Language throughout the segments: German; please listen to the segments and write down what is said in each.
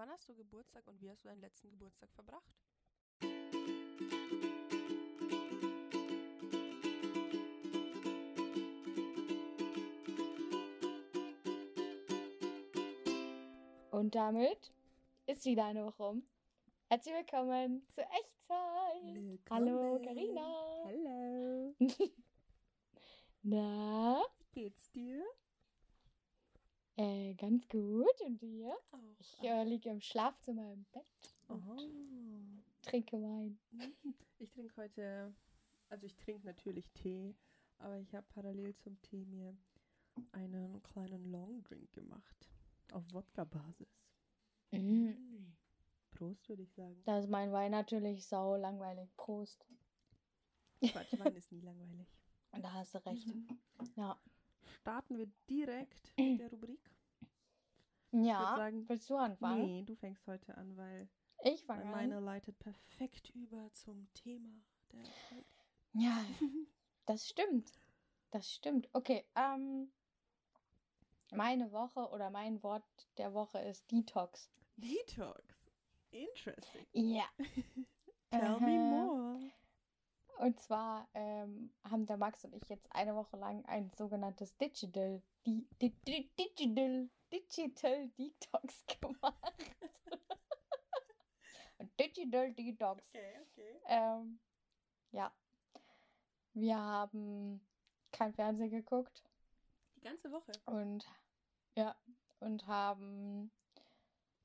Wann hast du Geburtstag und wie hast du deinen letzten Geburtstag verbracht? Und damit ist wieder eine Woche um. Herzlich willkommen zur Echtzeit. Hallo, Karina. Hallo. Na, Wie geht's dir? Äh, ganz gut. Und dir? Auch. Ich äh, liege im Schlafzimmer im Bett, oh. trinke Wein. Ich trinke heute, also ich trinke natürlich Tee, aber ich habe parallel zum Tee mir einen kleinen Long Drink gemacht. Auf Wodka-Basis. Mhm. Prost, würde ich sagen. Da ist mein Wein natürlich sau langweilig. Prost. Quatsch, Wein ist nie langweilig. Und da hast du recht. Ja. Starten wir direkt mit der Rubrik. Ja, sagen, willst du anfangen? Nee, du fängst heute an, weil Ich fange an. meine leitet perfekt über zum Thema der. Ja, das stimmt. Das stimmt. Okay, ähm, meine Woche oder mein Wort der Woche ist Detox. Detox. Interesting. Ja. Tell me Aha. more. Und zwar ähm, haben der Max und ich jetzt eine Woche lang ein sogenanntes Digital, di, di, di, Digital, Digital Detox gemacht. Digital Detox. Okay, okay. Ähm, ja. Wir haben kein Fernsehen geguckt. Die ganze Woche. Und ja, und haben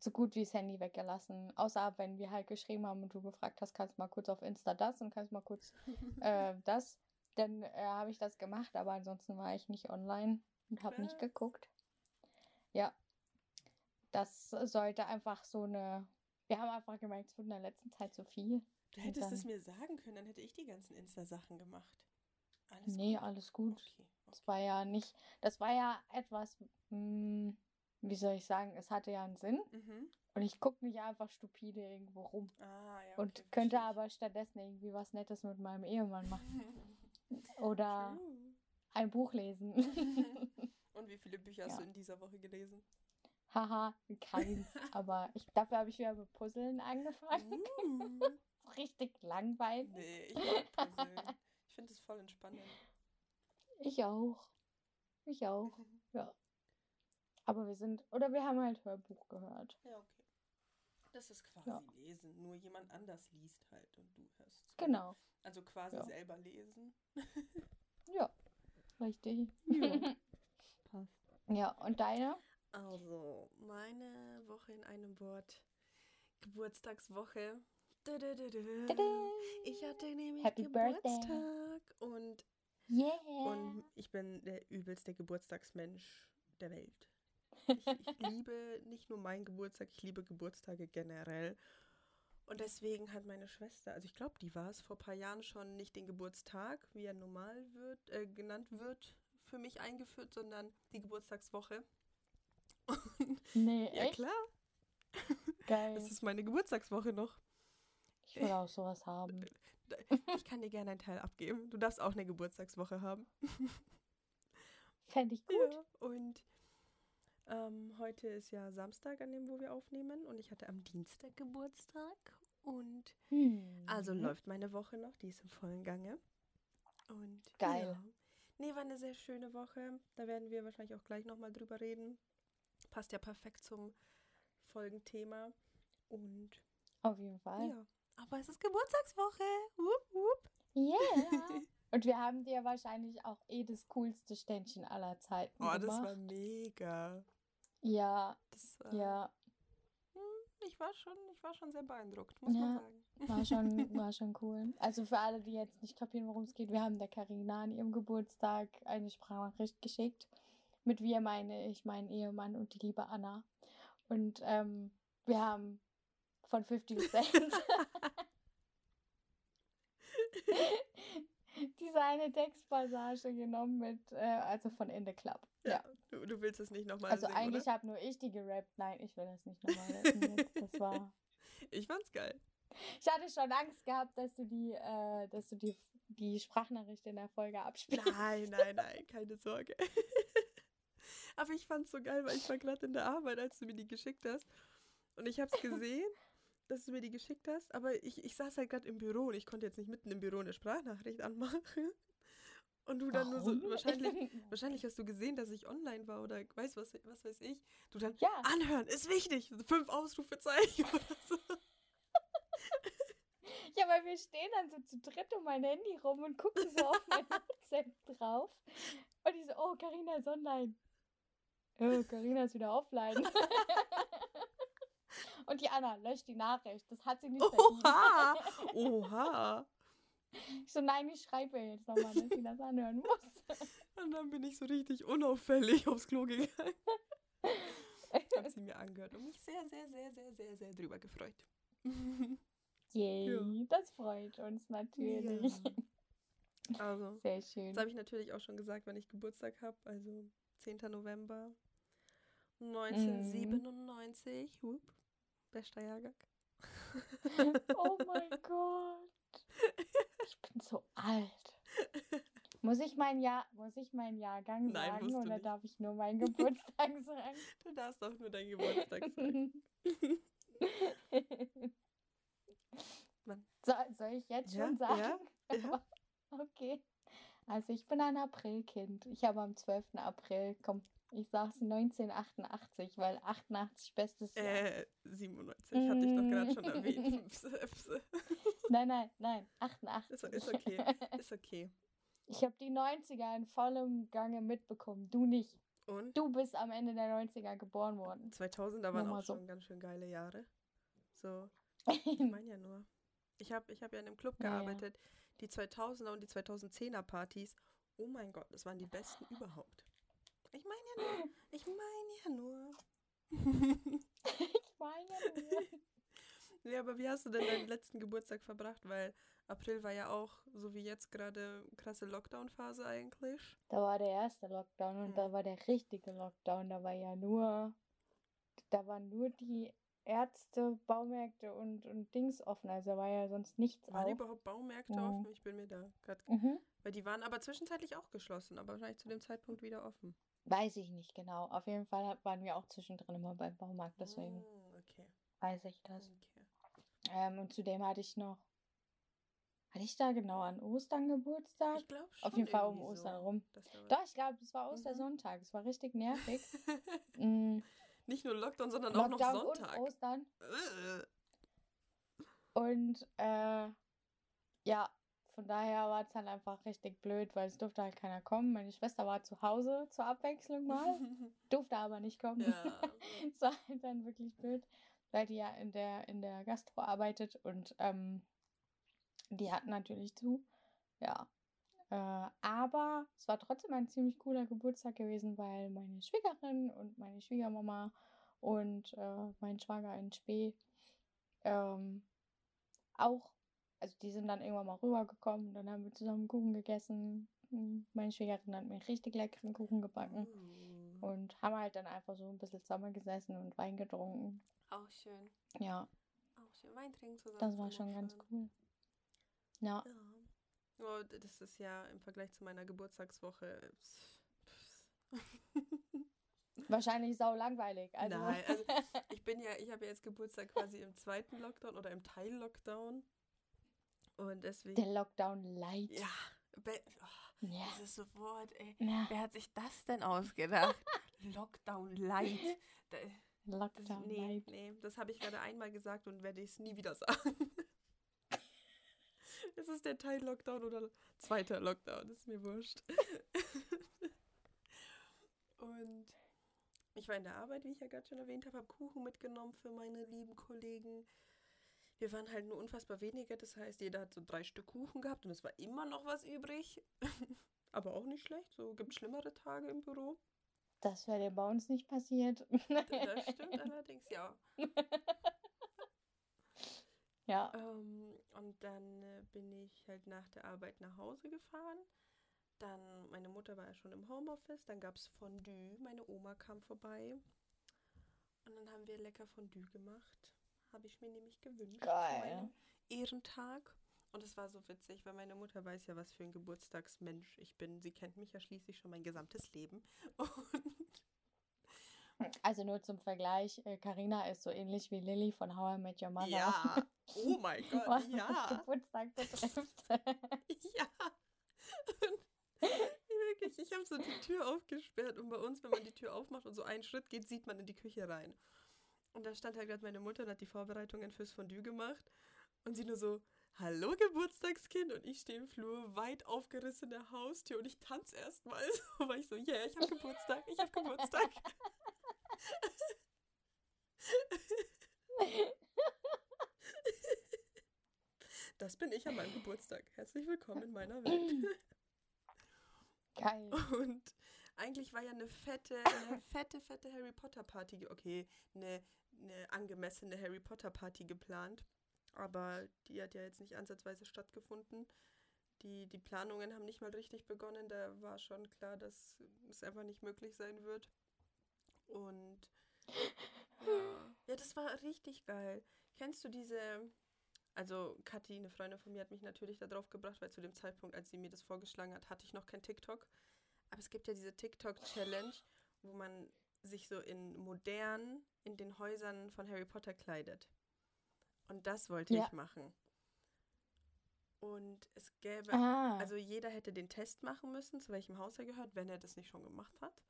so gut wie das Handy weggelassen. Außer wenn wir halt geschrieben haben und du gefragt hast, kannst du mal kurz auf Insta das und kannst mal kurz äh, das. Dann äh, habe ich das gemacht, aber ansonsten war ich nicht online und habe nicht geguckt. Ja. Das sollte einfach so eine. Wir haben einfach gemerkt, es wurde in der letzten Zeit so viel. Du hättest es mir sagen können, dann hätte ich die ganzen Insta-Sachen gemacht. Alles nee, gut. alles gut. Okay. Das war ja nicht. Das war ja etwas. Mh, wie soll ich sagen? Es hatte ja einen Sinn. Mhm. Und ich gucke nicht einfach stupide irgendwo rum. Ah, ja. und okay, könnte verstehe aber stattdessen irgendwie was Nettes mit meinem Ehemann machen. Oder True. ein Buch lesen. Und wie viele Bücher hast Ja. du in dieser Woche gelesen? Haha, keins. aber ich, dafür habe ich wieder mit Puzzeln angefangen. Uh. Richtig langweilig. nee, ich mag Puzzeln. Ich finde es voll entspannend. Ich auch. Ich auch. Ja. Aber wir sind. Oder wir haben halt Hörbuch gehört. Ja, okay. Das ist quasi Ja. lesen, nur jemand anders liest halt und du hörst. zu. Genau. Also quasi Ja. selber lesen. Ja. Richtig. Ja. Passt. Ja, und deine? Also, meine Woche in einem Wort. Geburtstagswoche. Ich hatte nämlich Happy Birthday. Geburtstag und, Yeah. und ich bin der übelste Geburtstagsmensch der Welt. Ich, ich liebe nicht nur meinen Geburtstag, ich liebe Geburtstage generell. Und deswegen hat meine Schwester, also ich glaube, die war es vor ein paar Jahren schon nicht den Geburtstag, wie er normal wird, äh, genannt wird, für mich eingeführt, sondern die Geburtstagswoche. nee, Ja echt? klar, Geil. das ist meine Geburtstagswoche noch. Ich will auch sowas haben. Ich kann dir gerne einen Teil abgeben. Du darfst auch eine Geburtstagswoche haben. Fände ich gut. Ja. Und ähm, heute ist ja Samstag, an dem wo wir aufnehmen. Und ich hatte am Dienstag Geburtstag. Und Hm. also läuft meine Woche noch. Die ist im vollen Gange. Und Geil. Ja. Nee, war eine sehr schöne Woche. Da werden wir wahrscheinlich auch gleich nochmal drüber reden. Passt ja perfekt zum Folgenthema. Und Auf jeden Fall. ja. Aber es ist Geburtstagswoche. Wupp, wupp. Yeah. Und wir haben dir wahrscheinlich auch eh das coolste Ständchen aller Zeiten Oh, das gemacht. war mega. Ja, Das war, ja, Ich war schon, ich war schon sehr beeindruckt, muss Ja. man sagen. war schon, war schon cool. Also für alle, die jetzt nicht kapieren, worum es geht, wir haben der Carina an ihrem Geburtstag eine Sprachnachricht geschickt. Mit wir meine ich meinen Ehemann und die liebe Anna. Und ähm, wir haben von 50 Cent diese eine Textpassage genommen mit, äh, also von In the Club. Ja. Du, du willst es nicht nochmal Also singen, eigentlich habe nur ich die gerappt. Nein, ich will das nicht nochmal rappen. Das war. Ich fand's geil. Ich hatte schon Angst gehabt, dass du die, äh, dass du die, die Sprachnachricht in der Folge abspielst. Nein, nein, nein, keine Sorge. Aber ich fand's so geil, weil ich war gerade in der Arbeit, als du mir die geschickt hast. Und ich habe es gesehen, dass du mir die geschickt hast, aber ich, ich saß halt gerade im Büro und ich konnte jetzt nicht mitten im Büro eine Sprachnachricht anmachen. Und du dann Warum? nur so, wahrscheinlich, wahrscheinlich hast du gesehen, dass ich online war oder weiß was, was weiß ich. Du dann, Ja. anhören, ist wichtig. Fünf Ausrufezeichen oder so. Ja, weil wir stehen dann so zu dritt um mein Handy rum und gucken so auf mein WhatsApp drauf. Und ich so, oh, Carina ist online. Oh, Carina ist wieder offline. und die Anna löscht die Nachricht. Das hat sie nicht Oha! verdient. Oha! Ich so, nein, ich schreibe ihr jetzt nochmal, dass sie das anhören muss. Und dann bin ich so richtig unauffällig aufs Klo gegangen. Hab sie mir angehört und mich sehr, sehr, sehr, sehr, sehr, sehr drüber gefreut. Yay, das freut uns natürlich. Ja. Also, Sehr schön. das habe ich natürlich auch schon gesagt, wenn ich Geburtstag habe. Also 10. November 1997. Whoop. Bester Jahrgang. Oh mein Gott. Ich bin so alt. Muss ich mein Jahr, muss ich meinen Jahrgang Nein, sagen oder nicht. darf ich nur meinen Geburtstag sagen? Du darfst auch nur deinen Geburtstag sagen. So, soll ich jetzt Ja, schon sagen? ja, ja. Okay. Also ich bin ein Aprilkind. Ich habe am 12. April, komm, ich sag's 1988, weil 88 bestes Jahr. Äh, 97, hatte ich doch gerade schon Mm. erwähnt. Pse. Nein, nein, nein, 88. Ist, ist okay, ist okay. Ich habe die 90er in vollem Gange mitbekommen. Du nicht. Und Du bist am Ende der 90er geboren worden. 2000er waren auch so. schon ganz schön geile Jahre. So, ich meine ja nur. Ich habe ich hab ja in einem Club Ja, ja. gearbeitet. Die 2000er und die 2010er Partys. Oh mein Gott, das waren die besten überhaupt. Ich meine ja nur. Ich meine ja nur. Ich meine nur. ja, aber wie hast du denn deinen letzten Geburtstag verbracht? Weil April war ja auch, so wie jetzt gerade, krasse Lockdown-Phase eigentlich. Da war der erste Lockdown und Hm. da war der richtige Lockdown. Da war ja nur, da waren nur die Ärzte, Baumärkte und, und Dings offen. Also da war ja sonst nichts Waren auf. überhaupt Baumärkte Mhm. offen? Ich bin mir da gerade. Mhm. Weil die waren aber zwischenzeitlich auch geschlossen, aber wahrscheinlich zu dem Zeitpunkt wieder offen. Weiß ich nicht genau. Auf jeden Fall waren wir auch zwischendrin immer beim Baumarkt, deswegen Mm, okay. weiß ich das. okay. Ähm, und zudem hatte ich noch, hatte ich da genau an Ostern Geburtstag? Ich glaube schon. Auf jeden Fall um Ostern so, rum. Doch, ich glaube, es war Mhm. Ostersonntag. Es war richtig nervig. Mm, Nicht nur Lockdown, sondern auch noch Lockdown Sonntag. und Ostern. Äh. Und äh, ja, von daher war es dann einfach richtig blöd, weil es durfte halt keiner kommen. Meine Schwester war zu Hause zur Abwechslung mal, durfte aber nicht kommen. ja. Es war halt dann wirklich blöd, weil die ja in der, in der Gastro arbeitet und ähm, die hatten natürlich zu. Ja. Äh, aber es war trotzdem ein ziemlich cooler Geburtstag gewesen, weil meine Schwiegerin und meine Schwiegermama und äh, mein Schwager in Spee ähm, auch, also die sind dann irgendwann mal rübergekommen, dann haben wir zusammen Kuchen gegessen. Hm, Meine Schwiegerin hat mir richtig leckeren Kuchen gebacken Uh, und haben halt dann einfach so ein bisschen zusammengesessen und Wein getrunken. auch schön. Ja, Auch schön. Wein trinken zusammen. das war schon ganz schön. cool. Ja, Ja. Oh, das ist ja im Vergleich zu meiner Geburtstagswoche. wahrscheinlich sau langweilig. Also, Nein, also ich bin ja, ich habe ja jetzt Geburtstag quasi im zweiten Lockdown oder im Teil-Lockdown. Und deswegen. der Lockdown light. Ja, be- oh, Ja. dieses Wort, ey. ja. Wer hat sich das denn ausgedacht? Lockdown Light. Da, das, Lockdown nee, light. nee, das habe ich gerade einmal gesagt und werde ich es nie wieder sagen. Es ist der Teil Lockdown oder zweiter Lockdown, ist mir wurscht. Und ich war in der Arbeit, wie ich ja gerade schon erwähnt habe, habe Kuchen mitgenommen für meine lieben Kollegen. Wir waren halt nur unfassbar wenige, das heißt, jeder hat so drei Stück Kuchen gehabt und es war immer noch was übrig. Aber auch nicht schlecht, so gibt schlimmere Tage im Büro. Das wäre bei uns nicht passiert. Das stimmt allerdings, ja. ja. Ähm, und dann äh, bin ich halt nach der Arbeit nach Hause gefahren. Dann, meine Mutter war ja schon im Homeoffice, dann gab es Fondue. Meine Oma kam vorbei. Und dann haben wir lecker Fondue gemacht. Habe ich mir nämlich gewünscht. Geil. meinem Ehrentag. Und es war so witzig, weil meine Mutter weiß ja, was für ein Geburtstagsmensch ich bin. Sie kennt mich ja schließlich schon mein gesamtes Leben. Und, Also nur zum Vergleich, Karina ist so ähnlich wie Lilly von How I Met Your Mother. Ja, oh mein Gott, was ja. Geburtstag betrifft. Ja. Und wirklich, ich habe so die Tür aufgesperrt und bei uns, wenn man die Tür aufmacht und so einen Schritt geht, sieht man in die Küche rein. Und da stand halt gerade meine Mutter und hat die Vorbereitungen fürs Fondue gemacht. Und sie nur so, hallo Geburtstagskind. Und ich stehe im Flur, weit aufgerissene Haustür und ich tanze erstmal so, weil ich so, yeah, ich habe Geburtstag, ich habe Geburtstag. Das bin ich an meinem Geburtstag. Herzlich willkommen in meiner Welt. Geil. Und eigentlich war ja eine fette, eine fette, fette Harry Potter Party, okay, eine, eine angemessene Harry Potter Party geplant. Aber die hat ja jetzt nicht ansatzweise stattgefunden. Die, die Planungen haben nicht mal richtig begonnen. Da war schon klar, dass es einfach nicht möglich sein wird. Und ja, ja das war richtig geil. Kennst du diese, also Kathi, eine Freundin von mir, hat mich natürlich darauf gebracht, weil zu dem Zeitpunkt, als sie mir das vorgeschlagen hat, hatte ich noch kein TikTok. Aber es gibt ja diese TikTok-Challenge, wo man sich so in modern in den Häusern von Harry Potter kleidet. Und das wollte Ja. ich machen. Und es gäbe, Ah. also jeder hätte den Test machen müssen, zu welchem Haus er gehört, wenn er das nicht schon gemacht hat.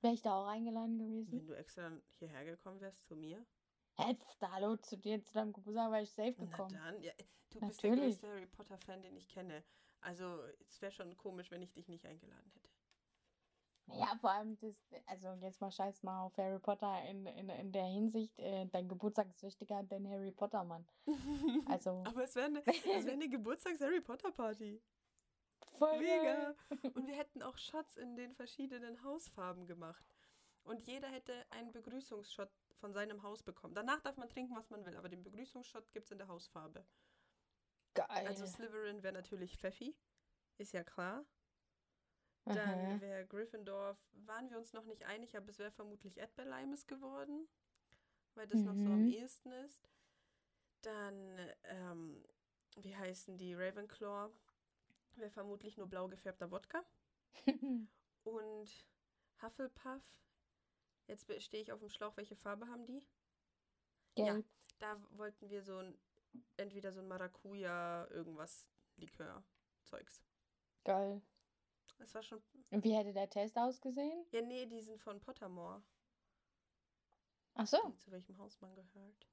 Wäre ich da auch eingeladen gewesen? Wenn du extra hierher gekommen wärst zu mir. Hä, da, hallo, zu dir, zu deinem Geburtstag war ich safe Na gekommen. dann, ja, du bist der Natürlich. größte Harry Potter-Fan, den ich kenne. Also es wäre schon komisch, wenn ich dich nicht eingeladen hätte. Ja, vor allem, das, also jetzt mal scheiß mal auf Harry Potter in, in, in der Hinsicht, äh, dein Geburtstag ist wichtiger als dein Harry Potter, Mann. Also, Aber es wäre eine, wär eine Geburtstags-Harry Potter-Party. voll Mega. Und wir hätten auch Shots in den verschiedenen Hausfarben gemacht. Und jeder hätte einen Begrüßungsshot von seinem Haus bekommen. Danach darf man trinken, was man will, aber den Begrüßungsshot gibt es in der Hausfarbe. Geil. Also Slytherin wäre natürlich Pfeffi, ist ja klar. Dann wäre Gryffindor, waren wir uns noch nicht einig, aber es wäre vermutlich Erdbeerleimes geworden, weil das noch so am Mhm. ehesten ist. Dann, ähm, wie heißen die, Ravenclaw, wäre vermutlich nur blau gefärbter Wodka. Und Hufflepuff, jetzt stehe ich auf dem Schlauch, welche Farbe haben die? Gelb. Da wollten wir so ein, entweder so ein Maracuja, irgendwas, Likör-Zeugs. Geil. Das war schon, Und wie hätte der Test ausgesehen? ja nee, die sind von Pottermore. Ach so. die, zu welchem Haus man gehört.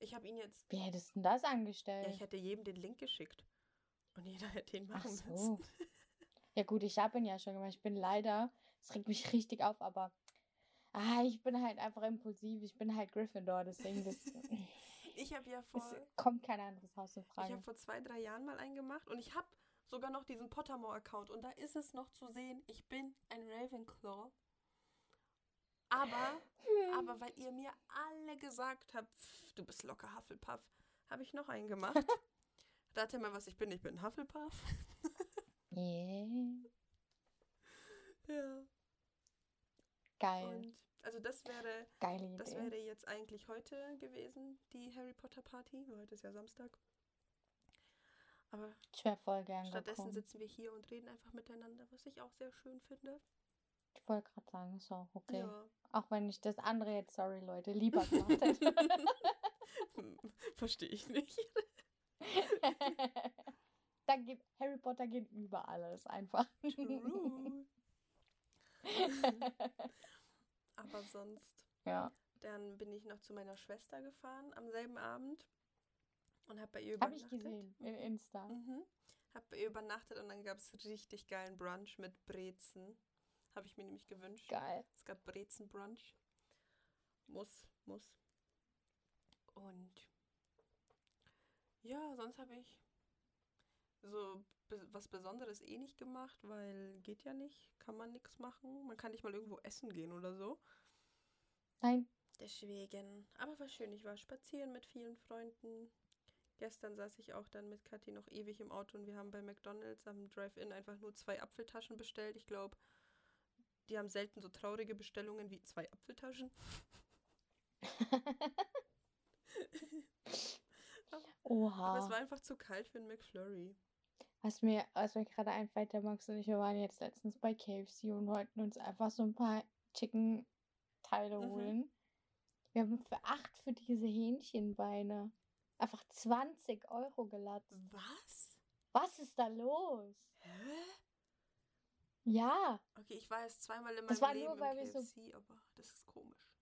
Ich habe ihn jetzt, Wie hättest du denn das ja, angestellt? ich hätte jedem den Link geschickt. Und jeder hätte ihn Ach machen so. müssen. Ja gut, ich habe ihn ja schon gemacht. Ich bin leider, es regt mich richtig auf, aber ah, ich bin halt einfach impulsiv. Ich bin halt Gryffindor, deswegen das, Ich habe ja vor, es kommt kein anderes Haus in ich Frage. habe vor zwei, drei Jahren mal einen gemacht und ich habe sogar noch diesen Pottermore-Account und da ist es noch zu sehen, ich bin ein Ravenclaw. Aber, aber weil ihr mir alle gesagt habt, "Pff, du bist locker Hufflepuff, habe ich noch einen gemacht. Rate mal, was ich bin. Ich bin Hufflepuff. Yeah. Ja. Geil. Und also das wäre Geile Das Idee. wäre jetzt eigentlich heute gewesen, die Harry Potter Party. Heute ist ja Samstag. Aber Ich wäre voll gern stattdessen gekommen. sitzen wir hier und reden einfach miteinander, was ich auch sehr schön finde. Ich wollte gerade sagen, ist auch okay. Ja. Auch wenn ich das andere jetzt, sorry Leute, lieber gemacht hätte. Verstehe ich nicht. Dann geht Harry Potter geht über alles einfach. True. Aber sonst, ja. dann bin ich noch zu meiner Schwester gefahren am selben Abend und habe bei ihr Habe ich übernachtet. gesehen. In Insta. Mhm. Hab bei ihr übernachtet und dann gab es richtig geilen Brunch mit Brezen. Habe ich mir nämlich gewünscht. Geil. Es gab Brezenbrunch. Muss, muss. Und ja, sonst habe ich so was Besonderes eh nicht gemacht, weil geht ja nicht, kann man nichts machen. Man kann nicht mal irgendwo essen gehen oder so. Nein. Deswegen, aber war schön. Ich war spazieren mit vielen Freunden. Gestern saß ich auch dann mit Kathi noch ewig im Auto und wir haben bei McDonalds am Drive-In einfach nur zwei Apfeltaschen bestellt. Ich glaube, die haben selten so traurige Bestellungen wie zwei Apfeltaschen. Aber es Oha. war einfach zu kalt für einen McFlurry. Was mir, was mir gerade einfällt, der Max und ich, wir waren jetzt letztens bei KFC und wollten uns einfach so ein paar Chicken Teile Mhm. holen. Wir haben für acht für diese Hähnchenbeine einfach 20 Euro gelassen. Was? Was ist da los? Hä? Ja, Okay, ich war erst zweimal in meinem Das war Leben nur, im weil wir so- KFC, aber das ist komisch.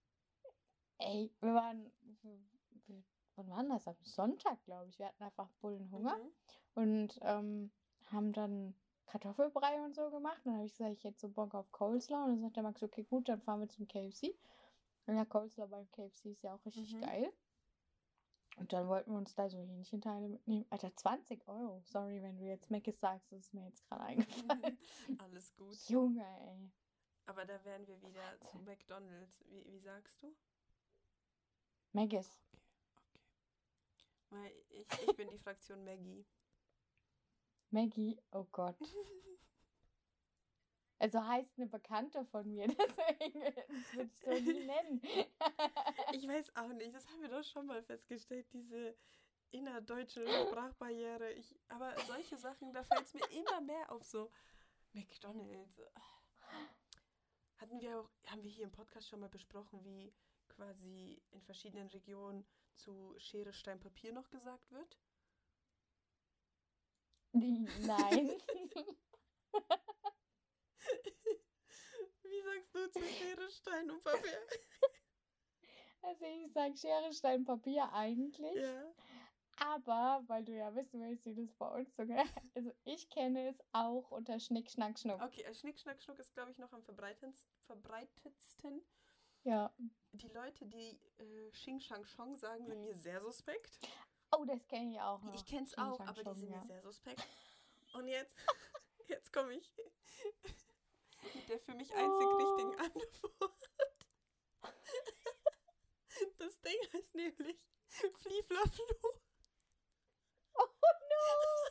ey, wir waren, wir- wann war das? Am Sonntag, glaube ich. Wir hatten einfach Bullenhunger Mhm. und ähm, haben dann Kartoffelbrei und so gemacht. Und dann habe ich gesagt, ich hätte so Bock auf Coleslaw. Und dann sagt der Max, okay, gut, dann fahren wir zum KFC. Und ja, Coleslaw beim KFC ist ja auch richtig Mhm. geil. Und dann wollten wir uns da so Hähnchenteile mitnehmen. Alter, 20 Euro. Sorry, wenn du jetzt Meckes sagst, das ist mir jetzt gerade eingefallen. Alles gut. Junge, ey. Aber da wären wir wieder zu Wahnsinn. McDonalds. Wie, wie sagst du? Meckes. Okay, okay. Weil ich, ich bin die Fraktion Maggie. Maggie, oh Gott. Also heißt eine Bekannte von mir, deswegen das würde ich so nie nennen. Ich weiß auch nicht, das haben wir doch schon mal festgestellt, diese innerdeutsche Sprachbarriere. Ich, aber solche Sachen, da fällt es mir immer mehr auf so McDonalds. Hatten wir auch, haben wir hier im Podcast schon mal besprochen, wie quasi in verschiedenen Regionen zu Schere, Stein, Papier noch gesagt wird? Nein. Du zu Schere, Stein und Papier? Also ich sage Schere, Stein, Papier eigentlich. Ja. Aber, weil du ja wissen willst, wie das bei uns so geht. Also ich kenne es auch unter Schnick, Schnack, Schnuck. Okay, äh, Schnick, Schnack, Schnuck ist, glaube ich, noch am verbreitetsten. Ja. Die Leute, die äh, Xing Shang Chong sagen, sind mir sehr suspekt. Oh, das kenne ich auch noch. Ich kenne es auch, Shang aber die sind ja. mir sehr suspekt. Und jetzt, jetzt komme ich mit der für mich einzig Oh. richtigen Antwort. Das Ding heißt nämlich Flieflaflu. Oh no!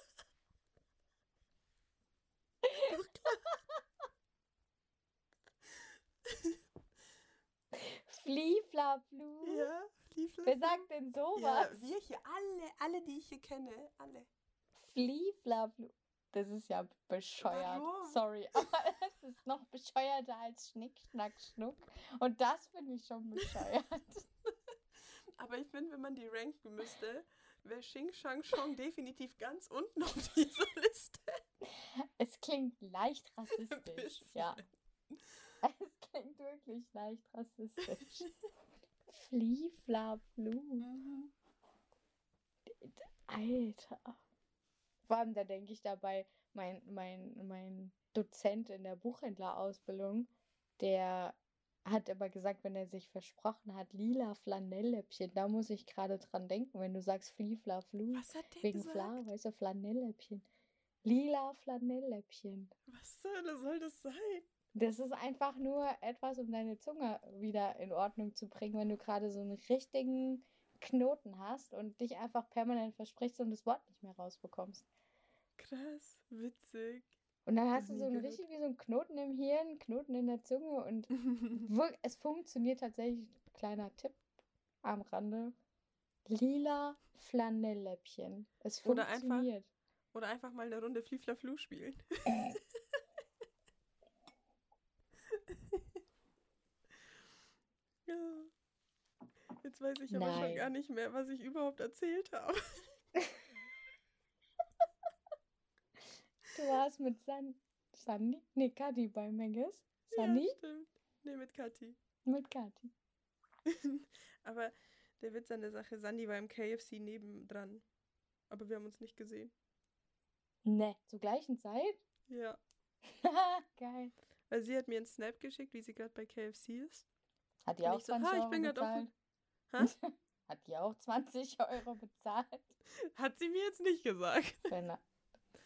Flieflaflu. Ja, Flieflaflu. Wer sagt denn Ja, sowas? wir hier, alle, alle, die ich hier kenne, alle. Flieflaflu. Das ist ja bescheuert. Warum? Sorry, aber es ist noch bescheuerter als Schnick, Schnack, Schnuck. Und das finde ich schon bescheuert. Aber ich finde, wenn man die ranken müsste, wäre Xing Shang Chong definitiv ganz unten auf dieser Liste. es klingt leicht rassistisch. Ja. Es klingt wirklich leicht rassistisch. Flieflaflu. Mhm. Alter. Vor allem, da denke ich dabei, mein, mein, mein Dozent in der Buchhändlerausbildung, der hat aber gesagt, wenn er sich versprochen hat, lila Flanellläppchen, da muss ich gerade dran denken, wenn du sagst Flieflaflu, Was hat der wegen gesagt? Fla, weißt du, Flanellläppchen. Lila Flanellläppchen. Was soll, soll das sein? Das ist einfach nur etwas, um deine Zunge wieder in Ordnung zu bringen, wenn du gerade so einen richtigen Knoten hast und dich einfach permanent versprichst und das Wort nicht mehr rausbekommst. Krass, witzig. Und dann hast du so einen richtig wie so einen Knoten im Hirn, Knoten in der Zunge und es funktioniert tatsächlich. Kleiner Tipp am Rande. Lila Flanellläppchen. Es Oder einfach- funktioniert. Oder einfach mal eine Runde Flieflaflu spielen. ja. Jetzt weiß ich aber schon Nein. gar nicht mehr, was ich überhaupt erzählt habe. Du warst mit San Sandy? Nee, Kati bei Megis. Sandy? Ja, stimmt. Nee, mit Kathi. Mit Kati. aber der Witz an der Sache, Sandy war im KFC nebendran. Aber wir haben uns nicht gesehen. Ne, zur gleichen Zeit? Ja. Geil. Weil sie hat mir einen Snap geschickt, wie sie gerade bei KFC ist. Hat die Und auch ich so, 20 ha, ich bin grad auf Hä? Hat die auch 20 Euro bezahlt? Hat sie mir jetzt nicht gesagt.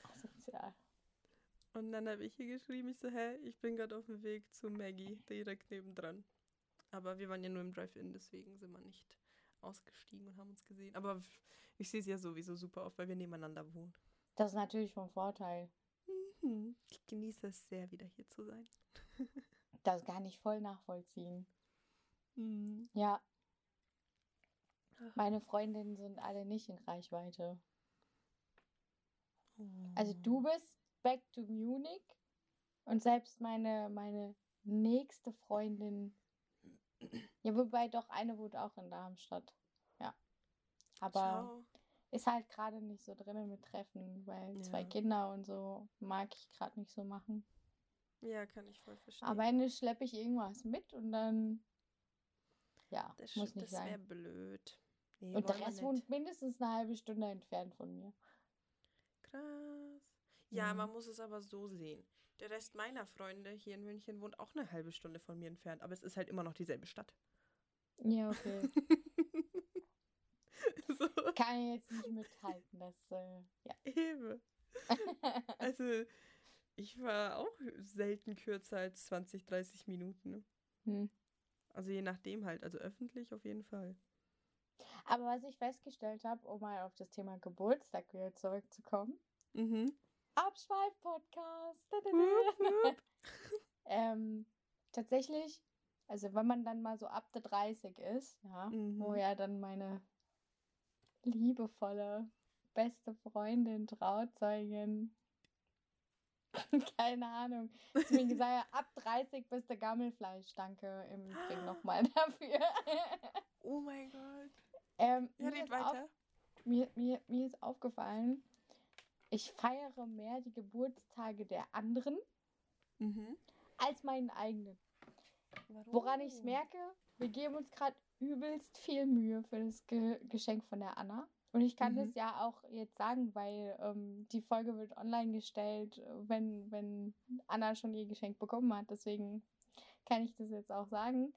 Asozial. Und dann habe ich ihr geschrieben, ich so, hä, ich bin gerade auf dem Weg zu Maggie, direkt nebendran. Aber wir waren ja nur im Drive-In, deswegen sind wir nicht ausgestiegen und haben uns gesehen. Aber ich sehe sie ja sowieso super oft, weil wir nebeneinander wohnen. Das ist natürlich von Vorteil. Mhm. Ich genieße es sehr, wieder hier zu sein. Das kann ich voll nachvollziehen. Mhm. Ja. Meine Freundinnen sind alle nicht in Reichweite. Also du bist back to Munich und selbst meine, meine nächste Freundin Ja, wobei doch eine wohnt auch in Darmstadt. Ja. Aber Schau. ist halt gerade nicht so drinnen mit Treffen, weil zwei Ja. Kinder und so mag ich gerade nicht so machen. Ja, kann ich voll verstehen. Am Ende schleppe ich irgendwas mit und dann. Ja, das muss nicht das wäre sein. blöd. Nee, Und der Rest nicht. wohnt mindestens eine halbe Stunde entfernt von mir. Krass. Ja, Mhm. man muss es aber so sehen. Der Rest meiner Freunde hier in München wohnt auch eine halbe Stunde von mir entfernt, aber es ist halt immer noch dieselbe Stadt. Ja, okay. so, Kann ich jetzt nicht mithalten, das, äh, ja. eben. Also, ich war auch selten kürzer als 20, 30 Minuten. hm. Also je nachdem halt, also öffentlich auf jeden Fall. Aber was ich festgestellt habe, um mal auf das Thema Geburtstag wieder zurückzukommen, Mhm. Abschweif-Podcast. Ähm, tatsächlich, also wenn man dann mal so ab der 30 ist, ja, wo Mhm. ja dann meine liebevolle, beste Freundin, Trauzeugin, keine Ahnung, zu mir gesagt ab 30 bist du Gammelfleisch. Danke im Übrigen nochmal dafür. Oh mein Gott. Ähm, Ja, mir, ist auf, weiter. mir, mir, mir ist aufgefallen, ich feiere mehr die Geburtstage der anderen Mhm. als meinen eigenen. Warum? Woran ich es merke, wir geben uns gerade übelst viel Mühe für das Ge Geschenk von der Anna. Und ich kann Mhm. das ja auch jetzt sagen, weil ähm, die Folge wird online gestellt, wenn, wenn Anna schon ihr Geschenk bekommen hat. Deswegen kann ich das jetzt auch sagen.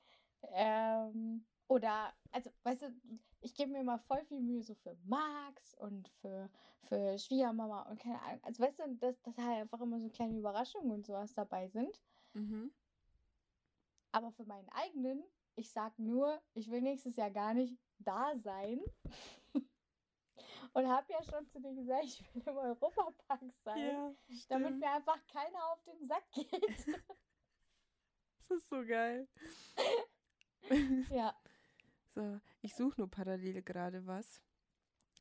Ähm, oder, also, weißt du, ich gebe mir mal voll viel Mühe so für Max und für, für Schwiegermama und keine Ahnung. Also, weißt du, dass, dass halt einfach immer so kleine Überraschungen und sowas dabei sind. Mhm. Aber für meinen eigenen, ich sag nur, ich will nächstes Jahr gar nicht da sein. Und habe ja schon zu dir gesagt, ich will im Europapark sein, Ja, damit mir einfach keiner auf den Sack geht. Das ist so geil. ja, So, ich suche nur parallel gerade was.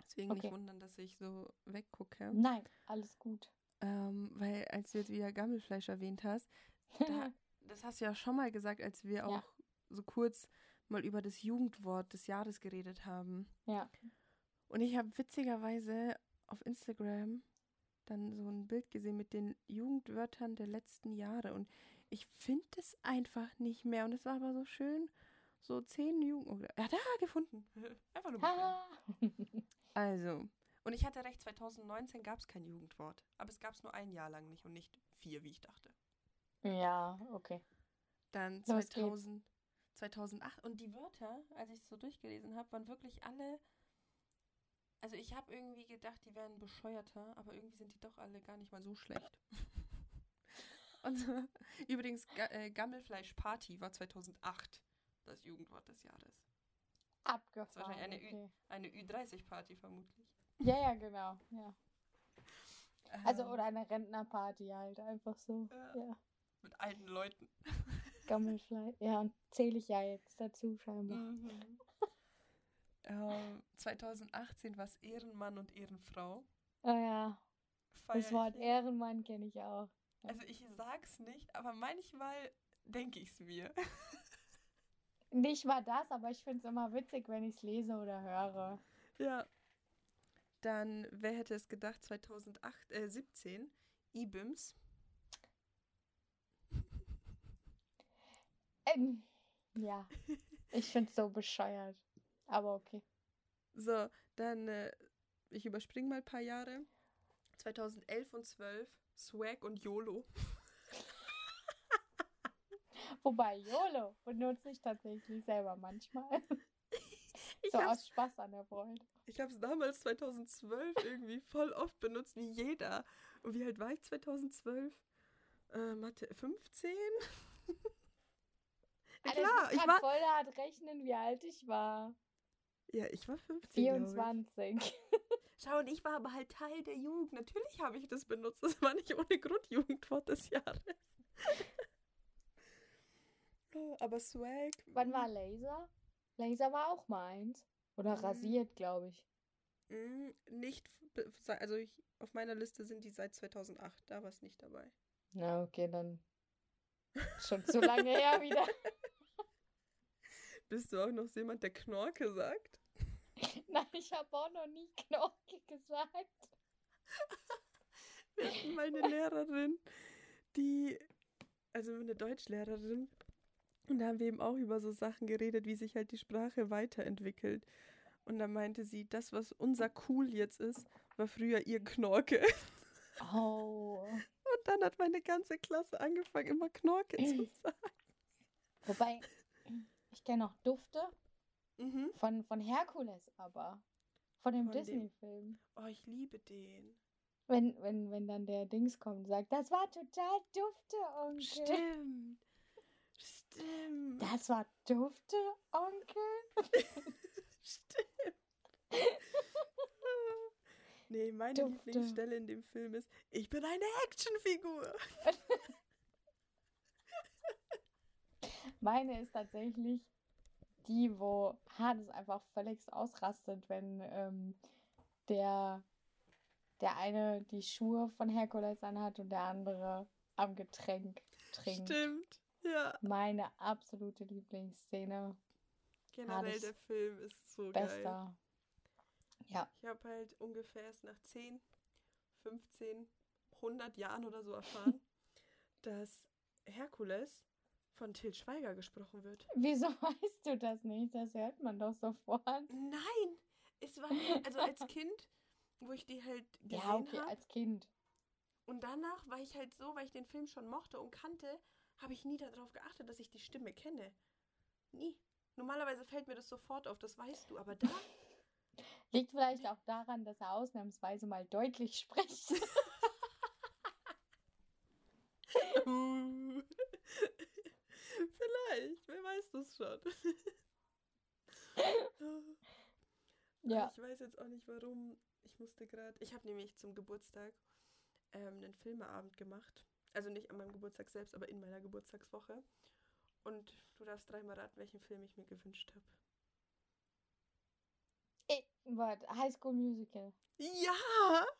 Deswegen Okay. nicht wundern, dass ich so weggucke. nein, alles gut. Ähm, weil, als du jetzt wieder Gammelfleisch erwähnt hast, da, das hast du ja schon mal gesagt, als wir Ja. auch so kurz mal über das Jugendwort des Jahres geredet haben. ja. Und ich habe witzigerweise auf Instagram dann so ein Bild gesehen mit den Jugendwörtern der letzten Jahre. Und ich finde es einfach nicht mehr. Und es war aber so schön. So zehn Jugend... Ja, da gefunden. Einfach nur. Also, und ich hatte recht, 2019 gab es kein Jugendwort. Aber es gab es nur ein Jahr lang nicht und nicht vier, wie ich dachte. ja, okay. Dann Los geht's. 2000, 2008. Und die Wörter, als ich es so durchgelesen habe, waren wirklich alle. Also ich habe irgendwie gedacht, die wären bescheuerter, aber irgendwie sind die doch alle gar nicht mal so schlecht. Und so, übrigens, äh, Gammelfleisch-Party war 2008 das Jugendwort des Jahres. Abgefahren. wahrscheinlich eine Ü- okay. Eine Ü30-Party vermutlich. Ja, ja, genau. Ja. Also, Ähm, oder eine Rentnerparty halt, einfach so. Ja. Ja. Mit alten Leuten. Gammelfleisch. Ja, und zähle ich ja jetzt dazu scheinbar. Mhm. ähm, 2018 war es Ehrenmann und Ehrenfrau. Oh ja, das Feier Wort ich. Ehrenmann kenne ich auch. Also ich sag's nicht, aber manchmal denke ich's mir. Nicht mal das, aber ich finde es immer witzig, wenn ich es lese oder höre. ja. Dann, wer hätte es gedacht, 2008, äh, 17, IBIMS. Ähm, ja, ich finde es so bescheuert. Aber okay. So, dann, äh, ich überspringe mal ein paar Jahre. 2011 und 12, Swag und YOLO. Wobei, YOLO benutze ich tatsächlich selber manchmal. Ich so aus Spaß an der Freude. ich hab's damals 2012 irgendwie voll oft benutzt, wie jeder. Und wie alt war ich 2012? Äh, Mathe 15? Ja, Alter, klar, ich ich kann war, voll hart rechnen, wie alt ich war. ja, ich war 15. glaub ich. 24. Schau, und ich war aber halt Teil der Jugend. Natürlich habe ich das benutzt. Das war nicht ohne Grund Jugendwort des Jahres. Aber Swag. Wann war Laser? Laser war auch mal eins. Oder Mhm. rasiert, glaube ich. Mm, Nicht, also ich, auf meiner Liste sind die seit 2008. Da war es nicht dabei. Na, okay, dann schon zu lange her wieder. Bist du auch noch jemand, der Knorke sagt? Nein, ich habe auch noch nie Knorke gesagt. Wir hatten mal eine Lehrerin, die, also eine Deutschlehrerin, und da haben wir eben auch über so Sachen geredet, wie sich halt die Sprache weiterentwickelt. Und da meinte sie, das, was unser Cool jetzt ist, war früher ihr Knorke. Oh. Und dann hat meine ganze Klasse angefangen, immer Knorke zu sagen. Wobei, ich kenne noch Dufte Mhm. von, von Herkules, aber von dem Von dem- Disney-Film. Oh, ich liebe den. Wenn, wenn, wenn dann der Dings kommt und sagt, das war total dufte, Onkel. Stimmt. Stimmt. Das war dufte, Onkel. Stimmt. nee, meine Dufte. Lieblingsstelle in dem Film ist, ich bin eine Actionfigur. Meine ist tatsächlich die, wo Hades einfach völlig ausrastet, wenn ähm, der, der eine die Schuhe von Herkules anhat und der andere am Getränk trinkt. Stimmt. Ja. Meine absolute Lieblingsszene. Generell der Film ist so geil. Bester. Ja. Ich habe halt ungefähr erst nach 10, 15, 100 Jahren oder so erfahren, dass Herkules von Til Schweiger gesprochen wird. Wieso weißt du das nicht? Das hört man doch sofort. Nein, es war also als Kind, wo ich die halt gesehen Ja, okay, habe. als Kind. Und danach war ich halt so, weil ich den Film schon mochte und kannte, habe ich nie darauf geachtet, dass ich die Stimme kenne. Nie. Normalerweise fällt mir das sofort auf, das weißt du, aber da. Liegt vielleicht auch daran, dass er ausnahmsweise mal deutlich spricht. Uh. Vielleicht, wer weiß das schon. ja. Ich weiß jetzt auch nicht warum. Ich musste gerade. Ich habe nämlich zum Geburtstag ähm, einen Filmeabend gemacht. Also nicht an meinem Geburtstag selbst, aber in meiner Geburtstagswoche. Und du darfst dreimal raten, welchen Film ich mir gewünscht habe. Eh, Warte, High School Musical. Ja!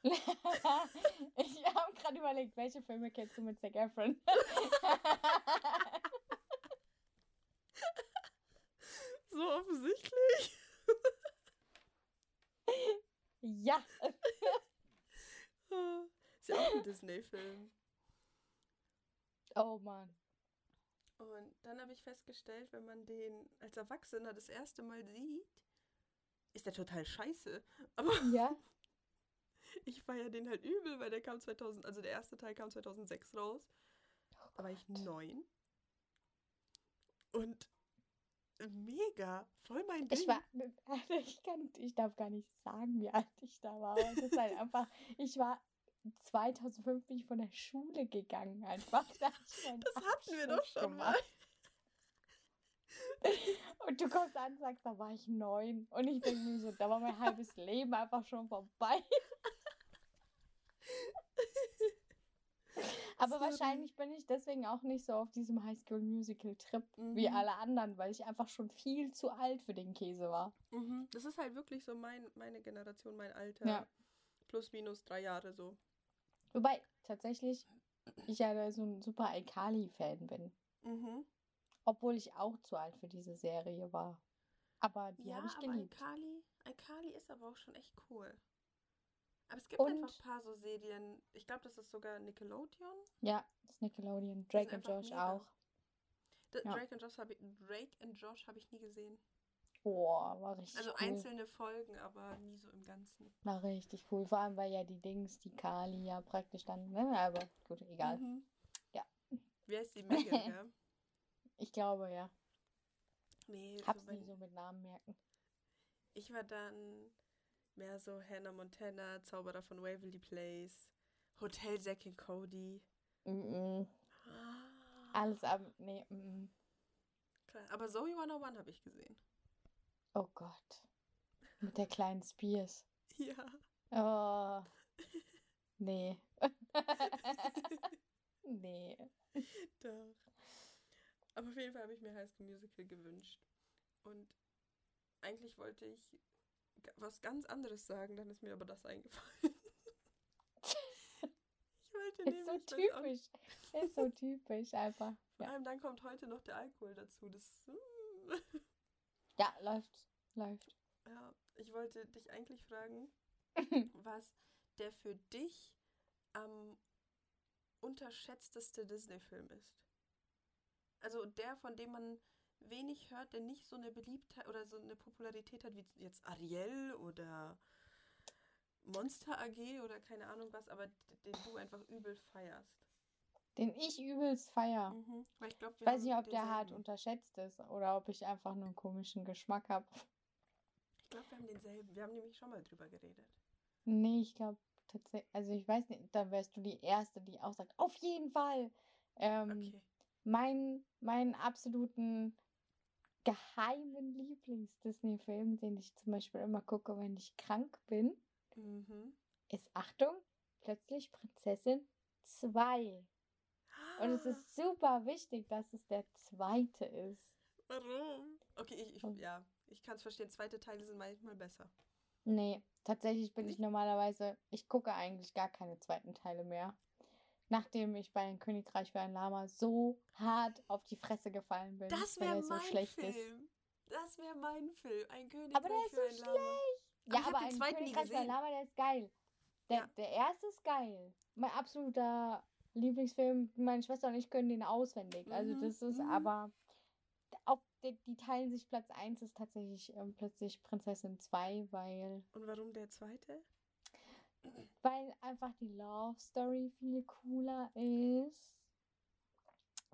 ich habe gerade überlegt, welche Filme kennst du mit Zac Efron? So offensichtlich. ja. Ist ja auch ein Disney-Film. Oh Mann. Und dann habe ich festgestellt, wenn man den als Erwachsener das erste Mal sieht, ist der total scheiße. Aber Ja. ich feiere den halt übel, weil der kam 2000, also der erste Teil kam 2006 raus. Da war ich neun. Und mega, voll mein Ding. Ich war, ich, kann, ich darf gar nicht sagen, wie alt ich da war. Es ist halt einfach, ich war 2005 bin ich von der Schule gegangen einfach. Da das hatten wir doch schon mal. Und du kommst an und sagst, da war ich neun. Und ich denke mir so, da war mein halbes Leben einfach schon vorbei. Aber Sorry. wahrscheinlich bin ich deswegen auch nicht so auf diesem Highschool-Musical-Trip wie Mhm. alle anderen, weil ich einfach schon viel zu alt für den Käse war. Mhm. Das ist halt wirklich so mein, meine Generation, mein Alter. Ja. Plus, minus drei Jahre so. Wobei, tatsächlich, ich ja so ein super Alkali-Fan bin. Mhm. Obwohl ich auch zu alt für diese Serie war. Aber die ja, habe ich geliebt. Alkali, Alkali ist aber auch schon echt cool. Aber es gibt Und- einfach ein paar so Serien. Ich glaube, das ist sogar Nickelodeon. Ja, das ist Nickelodeon. Drake und Josh mega. auch. D Ja. Drake und Josh habe ich, Drake and Josh habe ich nie gesehen. Boah, war richtig Also cool. einzelne Folgen, aber nie so im Ganzen. War richtig cool. Vor allem, weil ja die Dings, die Kali ja praktisch dann, ne? Aber gut, egal. Mhm. Ja. Wie heißt die Megan, ja? Ich glaube, ja. Nee, Hab's so nie so mit Namen merken. ich war dann mehr so Hannah Montana, Zauberer von Waverly Place, Hotel Zack and Cody. Mm -mm. Ah, Alles ab. Nee, -mm. klar. Aber Zoe 101 habe ich gesehen. Oh Gott. Mit der kleinen Spears. Ja. Oh. Nee. nee. Doch. Aber auf jeden Fall habe ich mir High School Musical gewünscht. Und eigentlich wollte ich was ganz anderes sagen, dann ist mir aber das eingefallen. ich wollte Ist so typisch. Ist so typisch einfach. Vor Ja. allem dann kommt heute noch der Alkohol dazu. Das, mm. Ja, läuft. Läuft. Ja, ich wollte dich eigentlich fragen, was der für dich am unterschätzteste Disney-Film ist. Also der, von dem man wenig hört, der nicht so eine Beliebtheit oder so eine Popularität hat wie jetzt Ariel oder Monster AG oder keine Ahnung was, aber den du einfach übel feierst. Den ich übelst feier. Mhm. Ich glaub, weiß nicht, ob der hart unterschätzt ist oder ob ich einfach nur einen komischen Geschmack habe. Ich glaube, wir haben denselben. Wir haben nämlich schon mal drüber geredet. Nee, ich glaube tatsächlich, also ich weiß nicht, dann wärst du die Erste, die auch sagt, auf jeden Fall. Ähm, Okay. mein, meinen absoluten geheimen Lieblings-Disney-Film, den ich zum Beispiel immer gucke, wenn ich krank bin, Mhm. ist Achtung, plötzlich Prinzessin 2. Und es ist super wichtig, dass es der zweite ist. Warum? Okay, ich, ich ja, ich kann es verstehen. Zweite Teile sind manchmal besser. Nee, tatsächlich bin ich normalerweise, ich gucke eigentlich gar keine zweiten Teile mehr. Nachdem ich bei ein Königreich für ein Lama so hart auf die Fresse gefallen bin, Das weil wäre er so mein schlecht ist. Film. Das wäre mein Film. Ein König Aber der ist so für ein Lama. Ja, aber den ein Königreich für ein. Lama, der ist geil. Der, Ja. der erste ist geil. Mein absoluter Lieblingsfilm. Meine Schwester und ich können den auswendig. Also Mhm, das ist mhm. aber auf die, die teilen sich Platz 1 ist tatsächlich ähm, plötzlich Prinzessin 2, weil Und warum der zweite? weil einfach die Love Story viel cooler ist.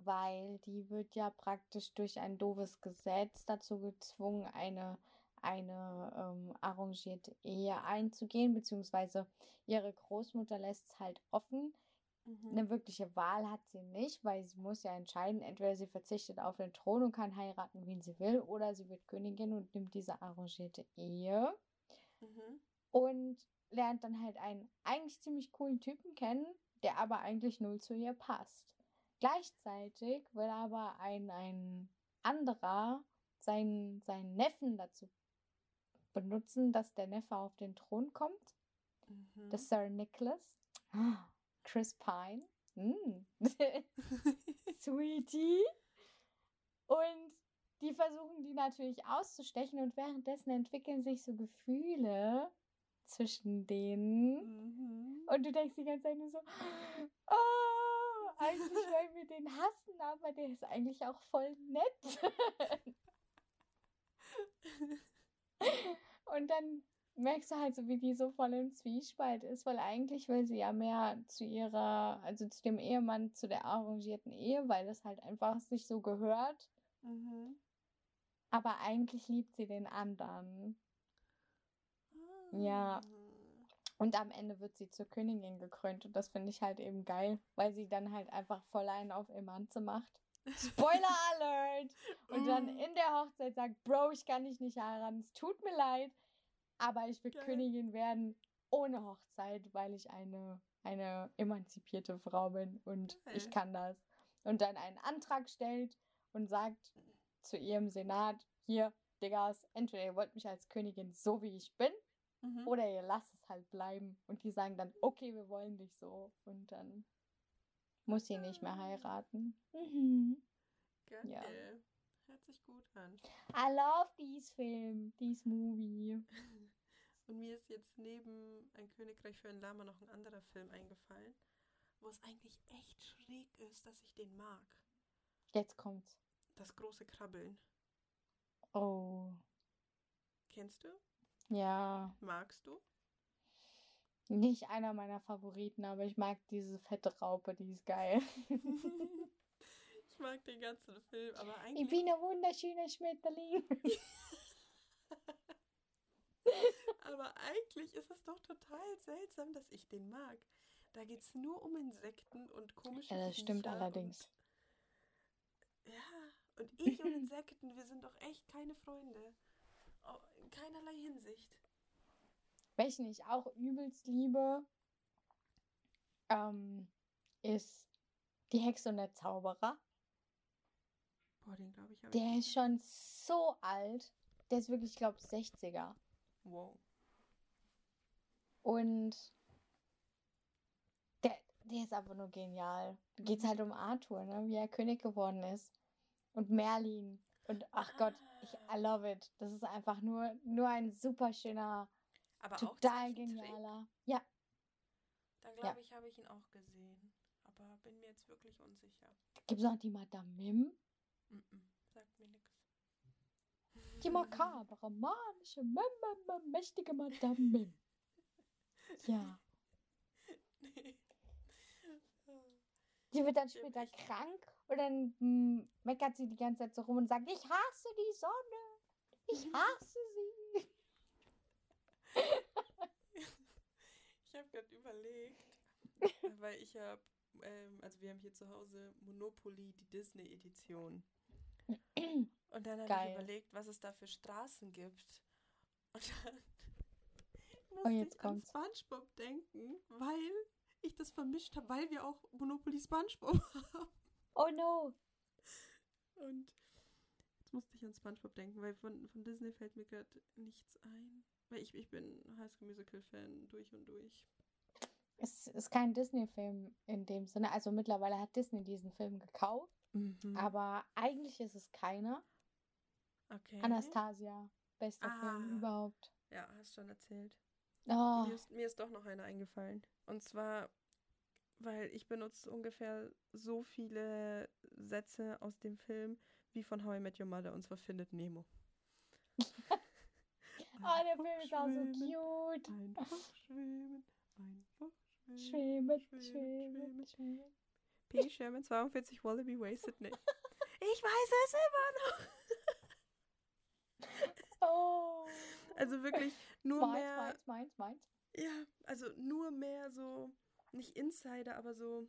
Weil die wird ja praktisch durch ein doofes Gesetz dazu gezwungen, eine, eine ähm, arrangierte Ehe einzugehen, beziehungsweise ihre Großmutter lässt es halt offen. Mhm. Eine wirkliche Wahl hat sie nicht, weil sie muss ja entscheiden, entweder sie verzichtet auf den Thron und kann heiraten, wen sie will, oder sie wird Königin und nimmt diese arrangierte Ehe Mhm. und lernt dann halt einen eigentlich ziemlich coolen Typen kennen, der aber eigentlich null zu ihr passt. Gleichzeitig will aber ein, ein anderer seinen, seinen Neffen dazu benutzen, dass der Neffe auf den Thron kommt. Mhm. Das Sir Nicholas. Chris Pine. Mm. Sweetie. Und die versuchen die natürlich auszustechen und währenddessen entwickeln sich so Gefühle zwischen denen. mhm. Und du denkst die ganze Zeit nur so, oh, eigentlich wollen wir den hassen, aber der ist eigentlich auch voll nett. Und dann merkst du halt so, wie die so voll im Zwiespalt ist, weil eigentlich will sie ja mehr zu ihrer, also zu dem Ehemann, zu der arrangierten Ehe, weil das halt einfach sich so gehört. Mhm. Aber eigentlich liebt sie den anderen. Ja. Ah. Und am Ende wird sie zur Königin gekrönt und das finde ich halt eben geil, weil sie dann halt einfach voll einen auf Emanze macht. Spoiler Alert! Und dann in der Hochzeit sagt, Bro, ich kann dich nicht heiraten, es tut mir leid, aber ich will Geil. Königin werden ohne Hochzeit, weil ich eine, eine emanzipierte Frau bin und ich Geil. kann das. Und dann einen Antrag stellt und sagt zu ihrem Senat, hier, Diggas, entweder ihr wollt mich als Königin so wie ich bin, Mhm. oder ihr lasst es halt bleiben. Und die sagen dann, okay, wir wollen dich so. Und dann muss sie nicht mehr Ah. heiraten. Mhm. Geil. ja. Hört sich gut an. I love this film, this movie. Und mir ist jetzt neben Ein Königreich für ein Lama noch ein anderer Film eingefallen, wo es eigentlich echt schräg ist, dass ich den mag. Jetzt kommt's. Das große Krabbeln. Oh, Kennst du? ja. Magst du? Nicht einer meiner Favoriten, aber ich mag diese fette Raupe, die ist geil. ich mag den ganzen Film, aber Ich eigentlich. bin ein wunderschöner Schmetterling. Aber eigentlich ist es doch total seltsam, dass ich den mag. Da geht es nur um Insekten und komische Ja, das stimmt Viecher allerdings. Und, ja, und ich und Insekten, wir sind doch echt keine Freunde. In keinerlei Hinsicht. Welchen ich auch übelst liebe, ähm, ist Die Hexe und der Zauberer. Boah, den glaube ich. Der ist schon so alt. Der ist wirklich, ich glaube, 60er. Wow. Und der, der ist einfach nur genial. Geht es Mhm. halt um Arthur, ne? wie er König geworden ist. Und Merlin. Und ach Gott, ich I love it. Das ist einfach nur, nur ein super schöner, Aber total genialer. Ja, Dann Ja. glaube ich, habe ich ihn auch gesehen. Aber bin mir jetzt wirklich unsicher. gibt es noch die Madame Mim? Mm -mm, sagt mir nichts. Die makabere, manische, mä- mä- mä- mächtige Madame Mim. Ja. Nee. Die wird dann Ich später echt- krank und dann mm, meckert sie die ganze Zeit so rum und sagt, ich hasse die Sonne. Ich hasse sie. Ich habe gerade überlegt, weil ich habe, ähm, also wir haben hier zu Hause Monopoly, die Disney-Edition. Und dann habe ich überlegt, was es da für Straßen gibt. Und dann musste Oh, jetzt ich an kommt's. SpongeBob denken, weil ich das vermischt habe, weil wir auch Monopoly SpongeBob haben. Oh no. Und jetzt musste ich an SpongeBob denken, weil von, von Disney fällt mir gerade nichts ein. Weil ich, ich bin High School Musical Fan durch und durch. Es ist kein Disney-Film in dem Sinne. Also mittlerweile hat Disney diesen Film gekauft, Mhm. aber eigentlich ist es keiner. okay. Anastasia, bester Ah. Film überhaupt. Ja, hast schon erzählt. Oh, Mir, ist, mir ist doch noch einer eingefallen. Und zwar, weil ich benutze ungefähr so viele Sätze aus dem Film wie von How I Met Your Mother, und zwar Findet Nemo. oh, der Film ist auch so cute. Einfach schwimmen, einfach schwimmen. Schwimmen, schwimmen, schwimmen, schwimmen. P. Sherman 42 Wallaby Way Sydney. Ich weiß es immer noch. Oh. Also wirklich nur meins, mehr. meins, meins, meins. Ja, also nur mehr so, nicht Insider, aber so,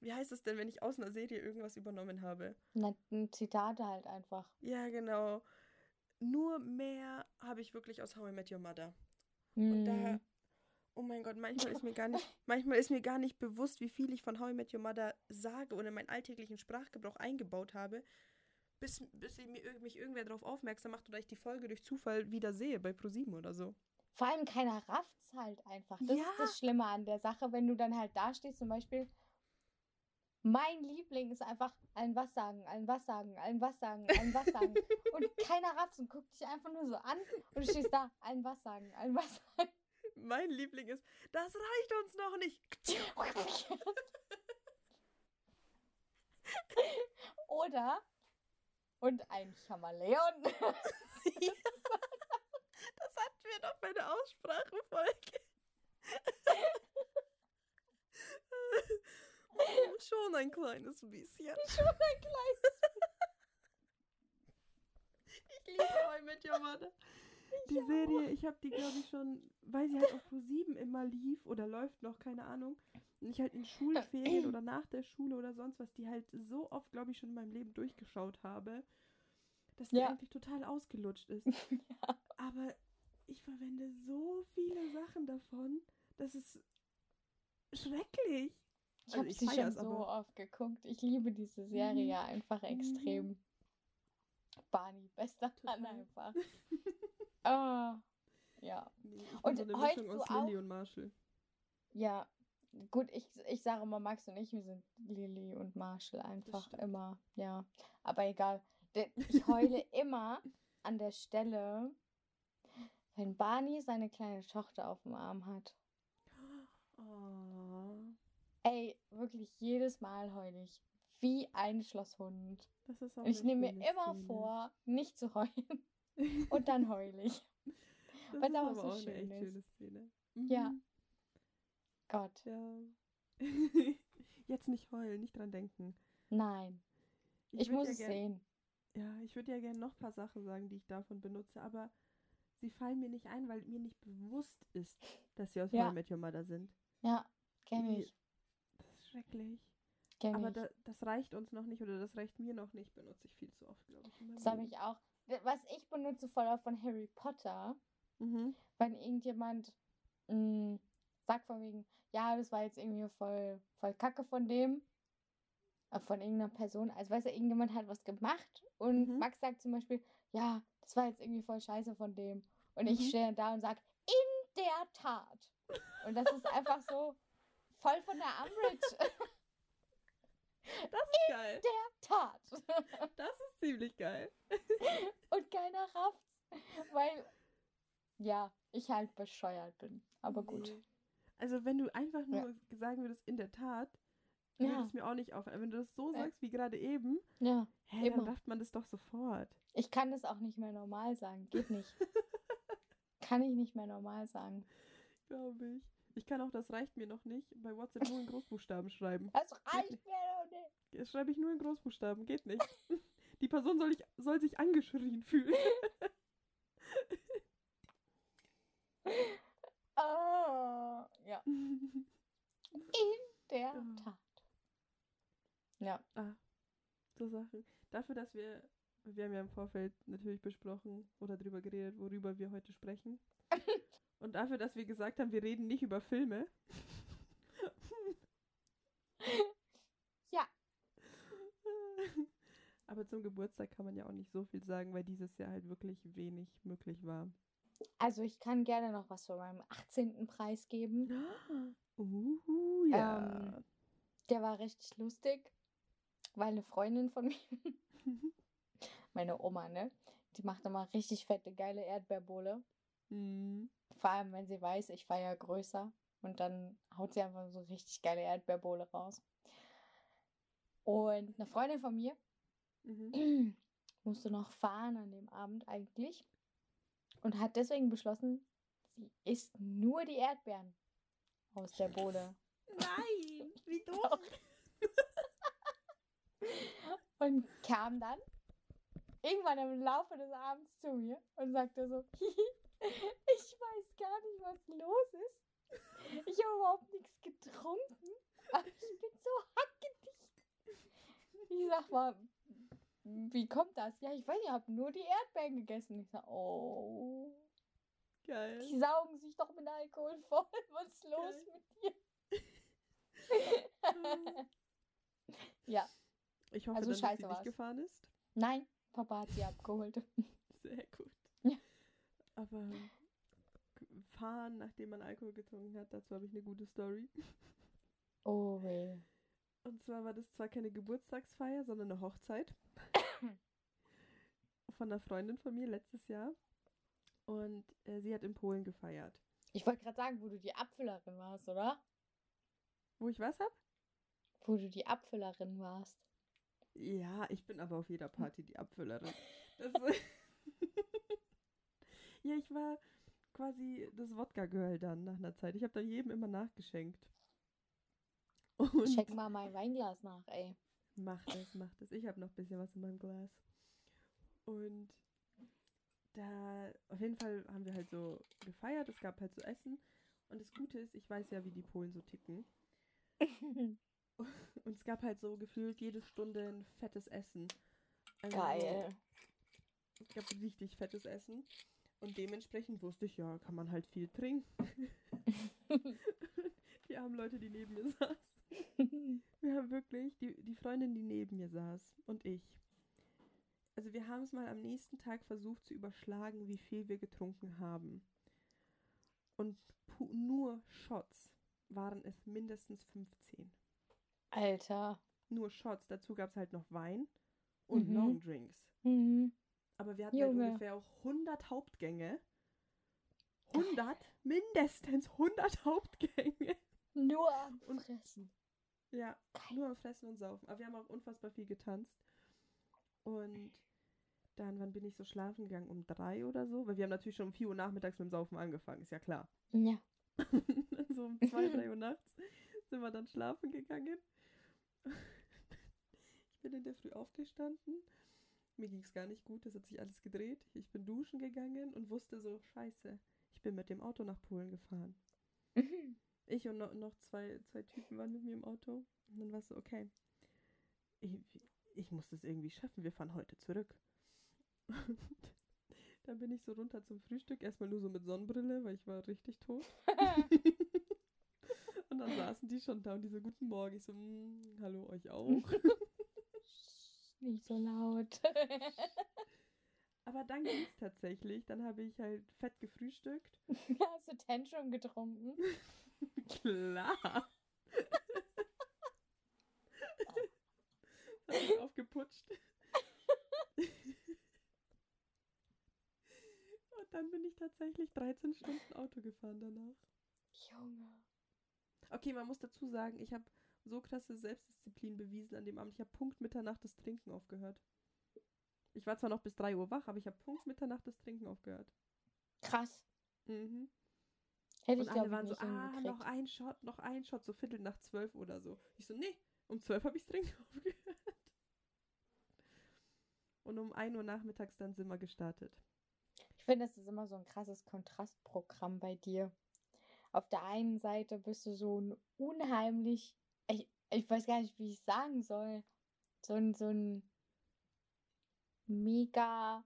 wie heißt es denn, wenn ich aus einer Serie irgendwas übernommen habe? Na, Zitate halt einfach. Ja, genau. Nur mehr habe ich wirklich aus How I Met Your Mother. Und da, Mm. oh mein Gott, manchmal ist mir gar nicht, manchmal ist mir gar nicht bewusst, wie viel ich von How I Met Your Mother sage und in meinen alltäglichen Sprachgebrauch eingebaut habe, bis, bis ich mir, mich irgendwer darauf aufmerksam macht oder ich die Folge durch Zufall wieder sehe bei ProSieben oder so. Vor allem keiner rafft's halt einfach. Das Ja. ist das Schlimme an der Sache, wenn du dann halt da stehst, zum Beispiel, mein Liebling ist einfach allen was sagen, allen was sagen, allen was sagen, allen was sagen. und keiner rafft's und guckt dich einfach nur so an und du stehst da, allen was sagen, allen was sagen. Mein Liebling ist, das reicht uns noch nicht. Oder und ein Chameleon. Das hatten wir doch bei der Aussprachefolge. oh, schon ein kleines bisschen. Schon ein kleines. Ich liebe I Met Your Mother. Die Serie, ich habe die, glaube ich, schon, weil sie halt auf Pro 7 immer lief oder läuft noch, keine Ahnung. Und ich halt in Schulferien oder nach der Schule oder sonst was, die halt so oft, glaube ich, schon in meinem Leben durchgeschaut habe, dass die Ja. eigentlich total ausgelutscht ist. Ja. Aber ich verwende so viele Sachen davon, das ist schrecklich. Ich Also habe sie schon so oft geguckt. Ich liebe diese Serie Mhm. ja einfach Mhm. extrem. Barney, bester Mann einfach. Ah, ja. Nee, Und so eine heulst Mischung du aus Lilly und Marshall. Ja, gut, ich, ich sage immer, Max und ich, wir sind Lilly und Marshall einfach immer, ja. Aber egal. Ich heule immer an der Stelle, wenn Barney seine kleine Tochter auf dem Arm hat. Oh, Ey, wirklich jedes Mal heule ich. Wie ein Schlosshund. das ist auch ich eine nehme mir immer Szene. vor, nicht zu heulen. Und dann heule ich. das weil's ist auch so auch eine schön echt ist. schöne Szene. Ja. Mhm. Gott, Ja. Jetzt nicht heulen, nicht dran denken. nein. Ich, würd muss ja es gern, sehen. Ja, ich würde ja gerne noch ein paar Sachen sagen, die ich davon benutze, aber sie fallen mir nicht ein, weil mir nicht bewusst ist, dass sie aus Ja. How I Met Your Mother sind. Ja, kenne ich. Das ist schrecklich. Kenn aber da, das reicht uns noch nicht oder das reicht mir noch nicht, benutze ich viel zu oft, glaube ich. Das habe ich auch. Was ich benutze voll auch von Harry Potter, Mhm. wenn irgendjemand mh, sagt von wegen, ja, das war jetzt irgendwie voll, voll Kacke von dem, äh, von irgendeiner Person. Also weißt du, irgendjemand hat was gemacht und Mhm. Max sagt zum Beispiel, ja, das war jetzt irgendwie voll scheiße von dem. Und Mhm. ich stehe da und sage, in der Tat. Und das ist einfach so voll von der Umbridge. Das ist geil. Der Tat. Das ist ziemlich geil. Und keiner rafft's, weil, ja, ich halt bescheuert bin. Aber gut. Also wenn du einfach nur Ja. sagen würdest, in der Tat, würde Ja, es mir auch nicht auffallen. Wenn du das so Ja. sagst wie gerade eben, ja. hä, dann Immer. rafft man das doch sofort. Ich kann das auch nicht mehr normal sagen. Geht nicht. kann ich nicht mehr normal sagen. Glaube ich. Ich kann auch, das reicht mir noch nicht, bei WhatsApp nur in Großbuchstaben schreiben. Das reicht mir doch nicht. Das schreibe ich nur in Großbuchstaben, geht nicht. Die Person soll, ich, soll sich angeschrien fühlen. Oh, ja. In der Ja. Tat. Ja. ah, so Sachen. Dafür, dass wir, wir haben ja im Vorfeld natürlich besprochen oder drüber geredet, worüber wir heute sprechen. Und dafür, dass wir gesagt haben, wir reden nicht über Filme. Ja. Aber zum Geburtstag kann man ja auch nicht so viel sagen, weil dieses Jahr halt wirklich wenig möglich war. Also ich kann gerne noch was von meinem 18. Preis geben. Uh, ja. Ähm, Der war richtig lustig, weil eine Freundin von mir, meine Oma, ne, die macht immer richtig fette, geile Erdbeerbohle. Hm. Vor allem, wenn sie weiß, ich war ja größer. Und dann haut sie einfach so richtig geile Erdbeerbohle raus. Und eine Freundin von mir Mhm. musste noch fahren an dem Abend eigentlich. Und hat deswegen beschlossen, sie isst nur die Erdbeeren aus der Bohle. Nein, wie Doch. Und kam dann irgendwann im Laufe des Abends zu mir und sagte so, ich weiß gar nicht, was los ist. Ich habe überhaupt nichts getrunken, aber ich bin so hackedicht. Ich sag mal, wie kommt das? Ja, ich weiß nicht, ich habe nur die Erdbeeren gegessen. Ich sag, oh, Geil. die saugen sich doch mit Alkohol voll. Was ist los Geil. mit dir? ja, Ich hoffe, Also dass sie nicht gefahren ist. nein, Papa hat sie abgeholt. Sehr gut. Aber fahren, nachdem man Alkohol getrunken hat, dazu habe ich eine gute Story. Oh weh. Und zwar war das zwar keine Geburtstagsfeier, sondern eine Hochzeit von einer Freundin von mir letztes Jahr. Und äh, sie hat in Polen gefeiert. Ich wollte gerade sagen, wo du die Abfüllerin warst, oder? Wo ich was hab? Wo du die Abfüllerin warst. Ja, ich bin aber auf jeder Party die Abfüllerin. Das ja, ich war quasi das Wodka-Girl dann nach einer Zeit. Ich habe dann jedem immer nachgeschenkt. Und Check mal mein Weinglas nach, ey. Macht es, macht es. Ich habe noch ein bisschen was in meinem Glas. Und da, auf jeden Fall haben wir halt so gefeiert. Es gab halt so Essen. Und das Gute ist, ich weiß ja, wie die Polen so ticken. Und es gab halt so gefühlt jede Stunde ein fettes Essen. Also Geil. Es gab richtig fettes Essen. Und dementsprechend wusste ich, ja, kann man halt viel trinken. die armen Leute, die neben mir saßen. Wir haben wirklich, die, die Freundin, die neben mir saß und ich. Also wir haben es mal am nächsten Tag versucht zu überschlagen, wie viel wir getrunken haben. Und nur Shots waren es mindestens 15. Alter. Nur Shots. Dazu gab es halt noch Wein und Mhm. Longdrinks. Mhm. Aber wir hatten halt ungefähr auch 100 Hauptgänge. 100? Mindestens 100 Hauptgänge. Nur am Fressen. Ja, Geil. nur am Fressen und Saufen. Aber wir haben auch unfassbar viel getanzt. Und dann, wann bin ich so schlafen gegangen? Um drei oder so? Weil wir haben natürlich schon um 4 Uhr nachmittags mit dem Saufen angefangen, ist ja klar. Ja. so um 2, 3 Uhr nachts sind wir dann schlafen gegangen. Ich bin in der Früh aufgestanden. Mir ging es gar nicht gut, das hat sich alles gedreht. Ich bin duschen gegangen und wusste so, scheiße, ich bin mit dem Auto nach Polen gefahren. Ich und noch, noch zwei, zwei Typen waren mit mir im Auto. Und dann war es so, okay, ich, ich muss das irgendwie schaffen, wir fahren heute zurück. Und dann bin ich so runter zum Frühstück, erstmal nur so mit Sonnenbrille, weil ich war richtig tot. und dann saßen die schon da und die so, guten Morgen. Ich so, "Mm, hallo, euch auch. Nicht so laut. Aber dann ging es tatsächlich. Dann habe ich halt fett gefrühstückt. Hast du Tantrum getrunken? Klar. Hab ich aufgeputscht. Und dann bin ich tatsächlich 13 Stunden Auto gefahren danach. Junge. Okay, man muss dazu sagen, ich habe so krasse Selbstdisziplin bewiesen an dem Abend. Ich habe Punkt Mitternacht das Trinken aufgehört. Ich war zwar noch bis 3 Uhr wach, aber ich habe Punkt Mitternacht das Trinken aufgehört. Krass. Mhm. Hätte Und ich alle waren so, ah, noch ein Shot, noch ein Shot, so Viertel nach zwölf oder so. Ich so, nee, um zwölf habe ich Trinken aufgehört. Und um 1 Uhr nachmittags dann sind wir gestartet. Ich finde, das ist immer so ein krasses Kontrastprogramm bei dir. Auf der einen Seite bist du so ein unheimlich, ich, ich weiß gar nicht, wie ich sagen soll, so ein, so ein mega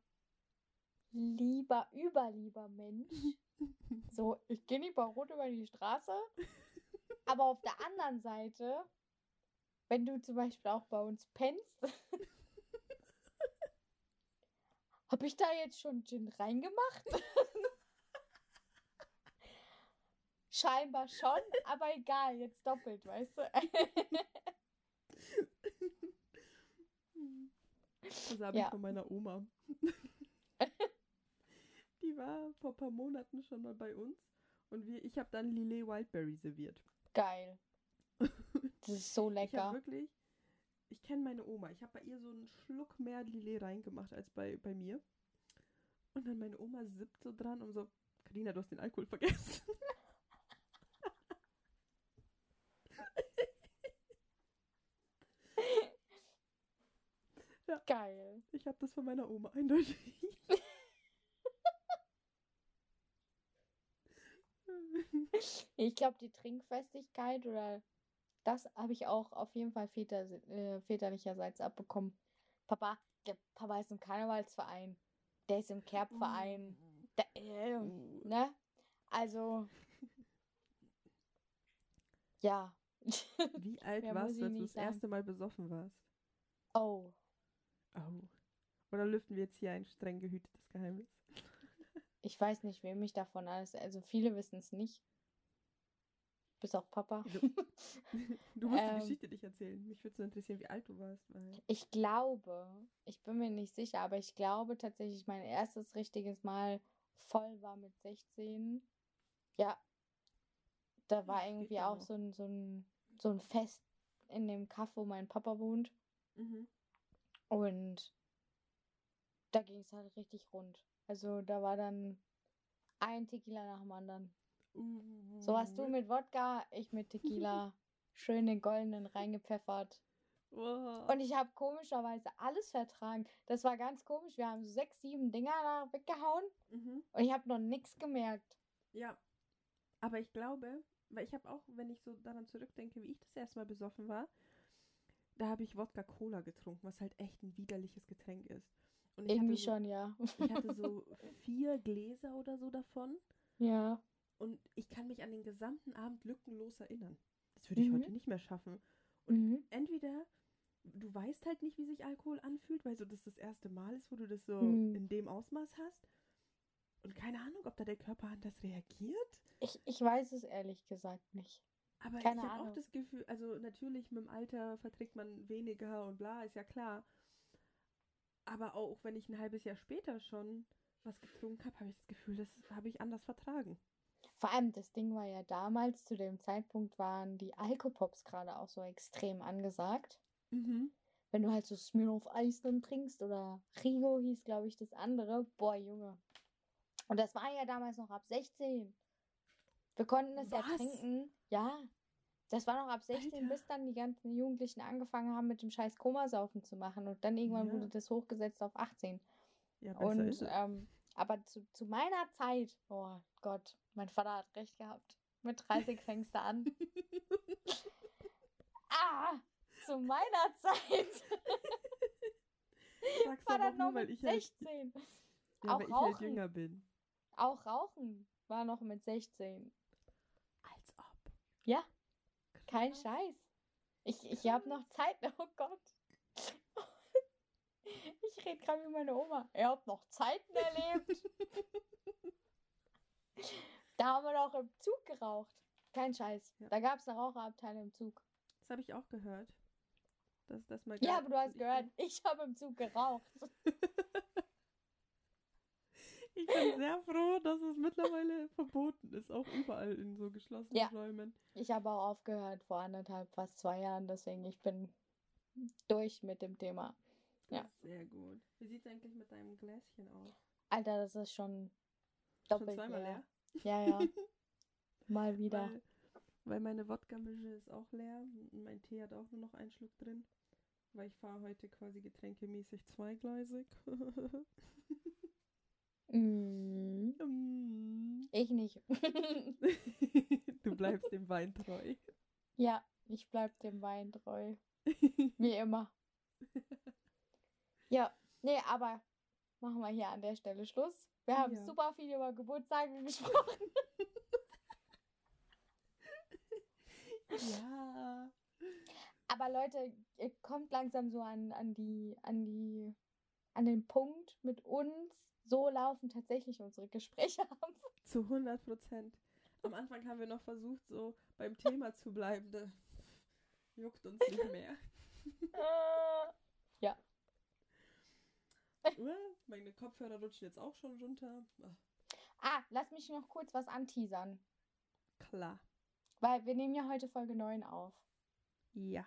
lieber, überlieber Mensch. So, ich gehe nicht bei Rot über die Straße. Aber auf der anderen Seite, wenn du zum Beispiel auch bei uns pennst, habe ich da jetzt schon Gin reingemacht? Scheinbar schon, aber egal, jetzt doppelt, weißt du? Das habe Ja. ich von meiner Oma. Die war vor ein paar Monaten schon mal bei uns. Und wir, ich habe dann Lillet Wildberry serviert. Geil. Das ist so Ich lecker. wirklich, ich kenne meine Oma. Ich habe bei ihr so einen Schluck mehr Lillet reingemacht als bei, bei mir. Und dann meine Oma sippt so dran und so, Karina, du hast den Alkohol vergessen. Geil. Ich habe das von meiner Oma eindeutig. Ich glaube, die Trinkfestigkeit oder das habe ich auch auf jeden Fall väter, äh, väterlicherseits abbekommen. Papa, der Papa ist im Karnevalsverein. Der ist im Kerbverein. Der, äh, Uh. ne? Also. Ja. Wie alt warst du, als du das sagen. erste Mal besoffen warst? Oh. Oh. Oder lüften wir jetzt hier ein streng gehütetes Geheimnis? Ich weiß nicht, wem ich davon alles. Also viele wissen es nicht. Bis auf Papa. Du musst Ähm. die Geschichte nicht erzählen. Mich würde so interessieren, wie alt du warst. Ich glaube, ich bin mir nicht sicher, aber ich glaube tatsächlich, mein erstes richtiges Mal voll war mit 16. Ja. Da war geht irgendwie auch noch. so ein, so, ein, so ein Fest in dem Kaff, wo mein Papa wohnt. Mhm. Und da ging es halt richtig rund. Also da war dann ein Tequila nach dem anderen. Uh. So hast du mit Wodka, ich mit Tequila. Schön den goldenen reingepfeffert. Wow. Und ich habe komischerweise alles vertragen. Das war ganz komisch. Wir haben so sechs, sieben Dinger da weggehauen Mhm. und ich habe noch nichts gemerkt. Ja. Aber ich glaube, weil ich habe auch, wenn ich so daran zurückdenke, wie ich das erste Mal besoffen war, da habe ich Wodka Cola getrunken, was halt echt ein widerliches Getränk ist. Und ich Irgendwie so, schon, ja. Ich hatte so vier Gläser oder so davon. ja. Und ich kann mich an den gesamten Abend lückenlos erinnern. Das würde ich Mhm. heute nicht mehr schaffen. Und Mhm. entweder du weißt halt nicht, wie sich Alkohol anfühlt, weil so das das erste Mal ist, wo du das so Mhm. in dem Ausmaß hast. Und keine Ahnung, ob da der Körper anders reagiert. Ich, ich weiß es ehrlich gesagt nicht. Aber Keine ich habe auch das Gefühl, also natürlich mit dem Alter verträgt man weniger und bla, ist ja klar. Aber auch wenn ich ein halbes Jahr später schon was getrunken habe, habe ich das Gefühl, das habe ich anders vertragen. Vor allem das Ding war ja damals, zu dem Zeitpunkt waren die Alkopops gerade auch so extrem angesagt. Mhm. Wenn du halt so Smirnoff Eis dann trinkst oder Rigo hieß, glaube ich, das andere. Boah, Junge. Und das war ja damals noch ab 16. Wir konnten es ja Was? trinken. Ja. Das war noch ab 16, Alter. bis dann die ganzen Jugendlichen angefangen haben, mit dem scheiß Komasaufen zu machen. Und dann irgendwann Ja. wurde das hochgesetzt auf 18. Ja, besser Und ist es. ähm, aber zu, zu meiner Zeit, oh Gott, mein Vater hat recht gehabt. Mit 30 fängst du an. ah, zu meiner Zeit Sag's war das noch mit ich halt, 16. ja, auch weil ich halt Rauchen. jünger bin. Auch Rauchen war noch mit 16. Ja, kein Krass. Scheiß. Ich, ich habe noch Zeit. Oh Gott. Ich rede gerade mit meiner Oma. Ihr habt noch Zeiten erlebt. Da haben wir noch im Zug geraucht. Kein Scheiß. Ja. Da gab es eine Raucherabteilung im Zug. Das habe ich auch gehört. dass das mal Ja, aber du hast gehört, ich habe im Zug geraucht. Ich bin sehr froh, dass es mittlerweile verboten ist, auch überall in so geschlossenen Ja. Räumen. Ich habe auch aufgehört vor anderthalb, fast zwei Jahren, deswegen ich bin durch mit dem Thema. Ja. Sehr gut. Wie sieht es eigentlich mit deinem Gläschen aus? Alter, das ist schon Schon doppelt zweimal leer. leer? Ja, ja. Mal wieder. Weil, weil meine Wodka-Mische ist auch leer und mein Tee hat auch nur noch einen Schluck drin. Weil ich fahre heute quasi getränkemäßig zweigleisig. Mm, Mm. ich nicht. du bleibst dem Wein treu. ja, ich bleib dem Wein treu. Wie immer. Ja, nee, aber machen wir hier an der Stelle Schluss. Wir haben Ja. super viel über Geburtstage gesprochen. ja. Aber Leute, ihr kommt langsam so an, an die, an die, an den Punkt mit uns. So laufen tatsächlich unsere Gespräche ab. Zu 100 Prozent. Am Anfang haben wir noch versucht, so beim Thema zu bleiben. Da juckt uns nicht mehr. ja, Uh, meine Kopfhörer rutschen jetzt auch schon runter. Ach, Ah, lass mich noch kurz was anteasern. klar. Weil wir nehmen ja heute Folge 9 auf. Ja.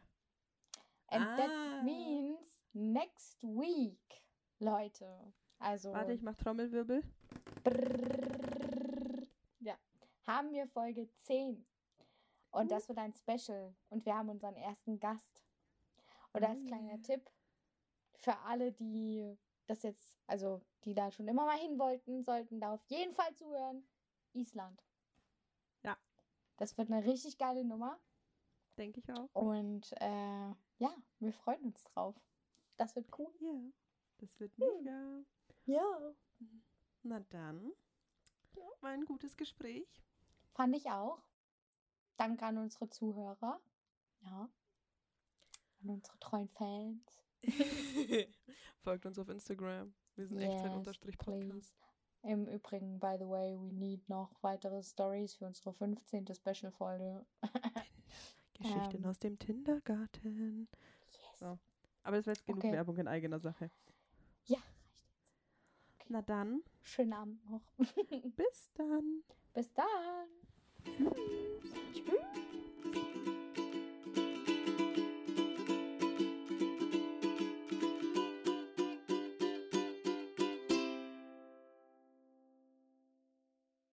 And Ah. that means next week, Leute. Also Warte, ich mach Trommelwirbel. brrrr, ja, haben wir Folge 10. Und das wird ein Special. Und wir haben unseren ersten Gast. Und als Oh kleiner yeah. Tipp für alle, die das jetzt, also die da schon immer mal hin wollten, sollten da auf jeden Fall zuhören. Island. Ja. Das wird eine richtig geile Nummer. Denke ich auch. Und äh, ja, wir freuen uns drauf. Das wird cool. Ja. Das wird mega. Ja. Na dann. War ein gutes Gespräch. Fand ich auch. Danke an unsere Zuhörer. Ja. An unsere treuen Fans. Folgt uns auf Instagram. Wir sind Yes, Echtzeit unterstrich Podcast. please. Im Übrigen, by the way, we need noch weitere Stories für unsere 15. Special-Folge. Geschichten Ähm. aus dem Kindergarten. Yes. So. Aber das war jetzt genug Okay. Werbung in eigener Sache. Na dann, Schönen Abend noch. bis dann. Bis dann. Tschüss. Tschüss.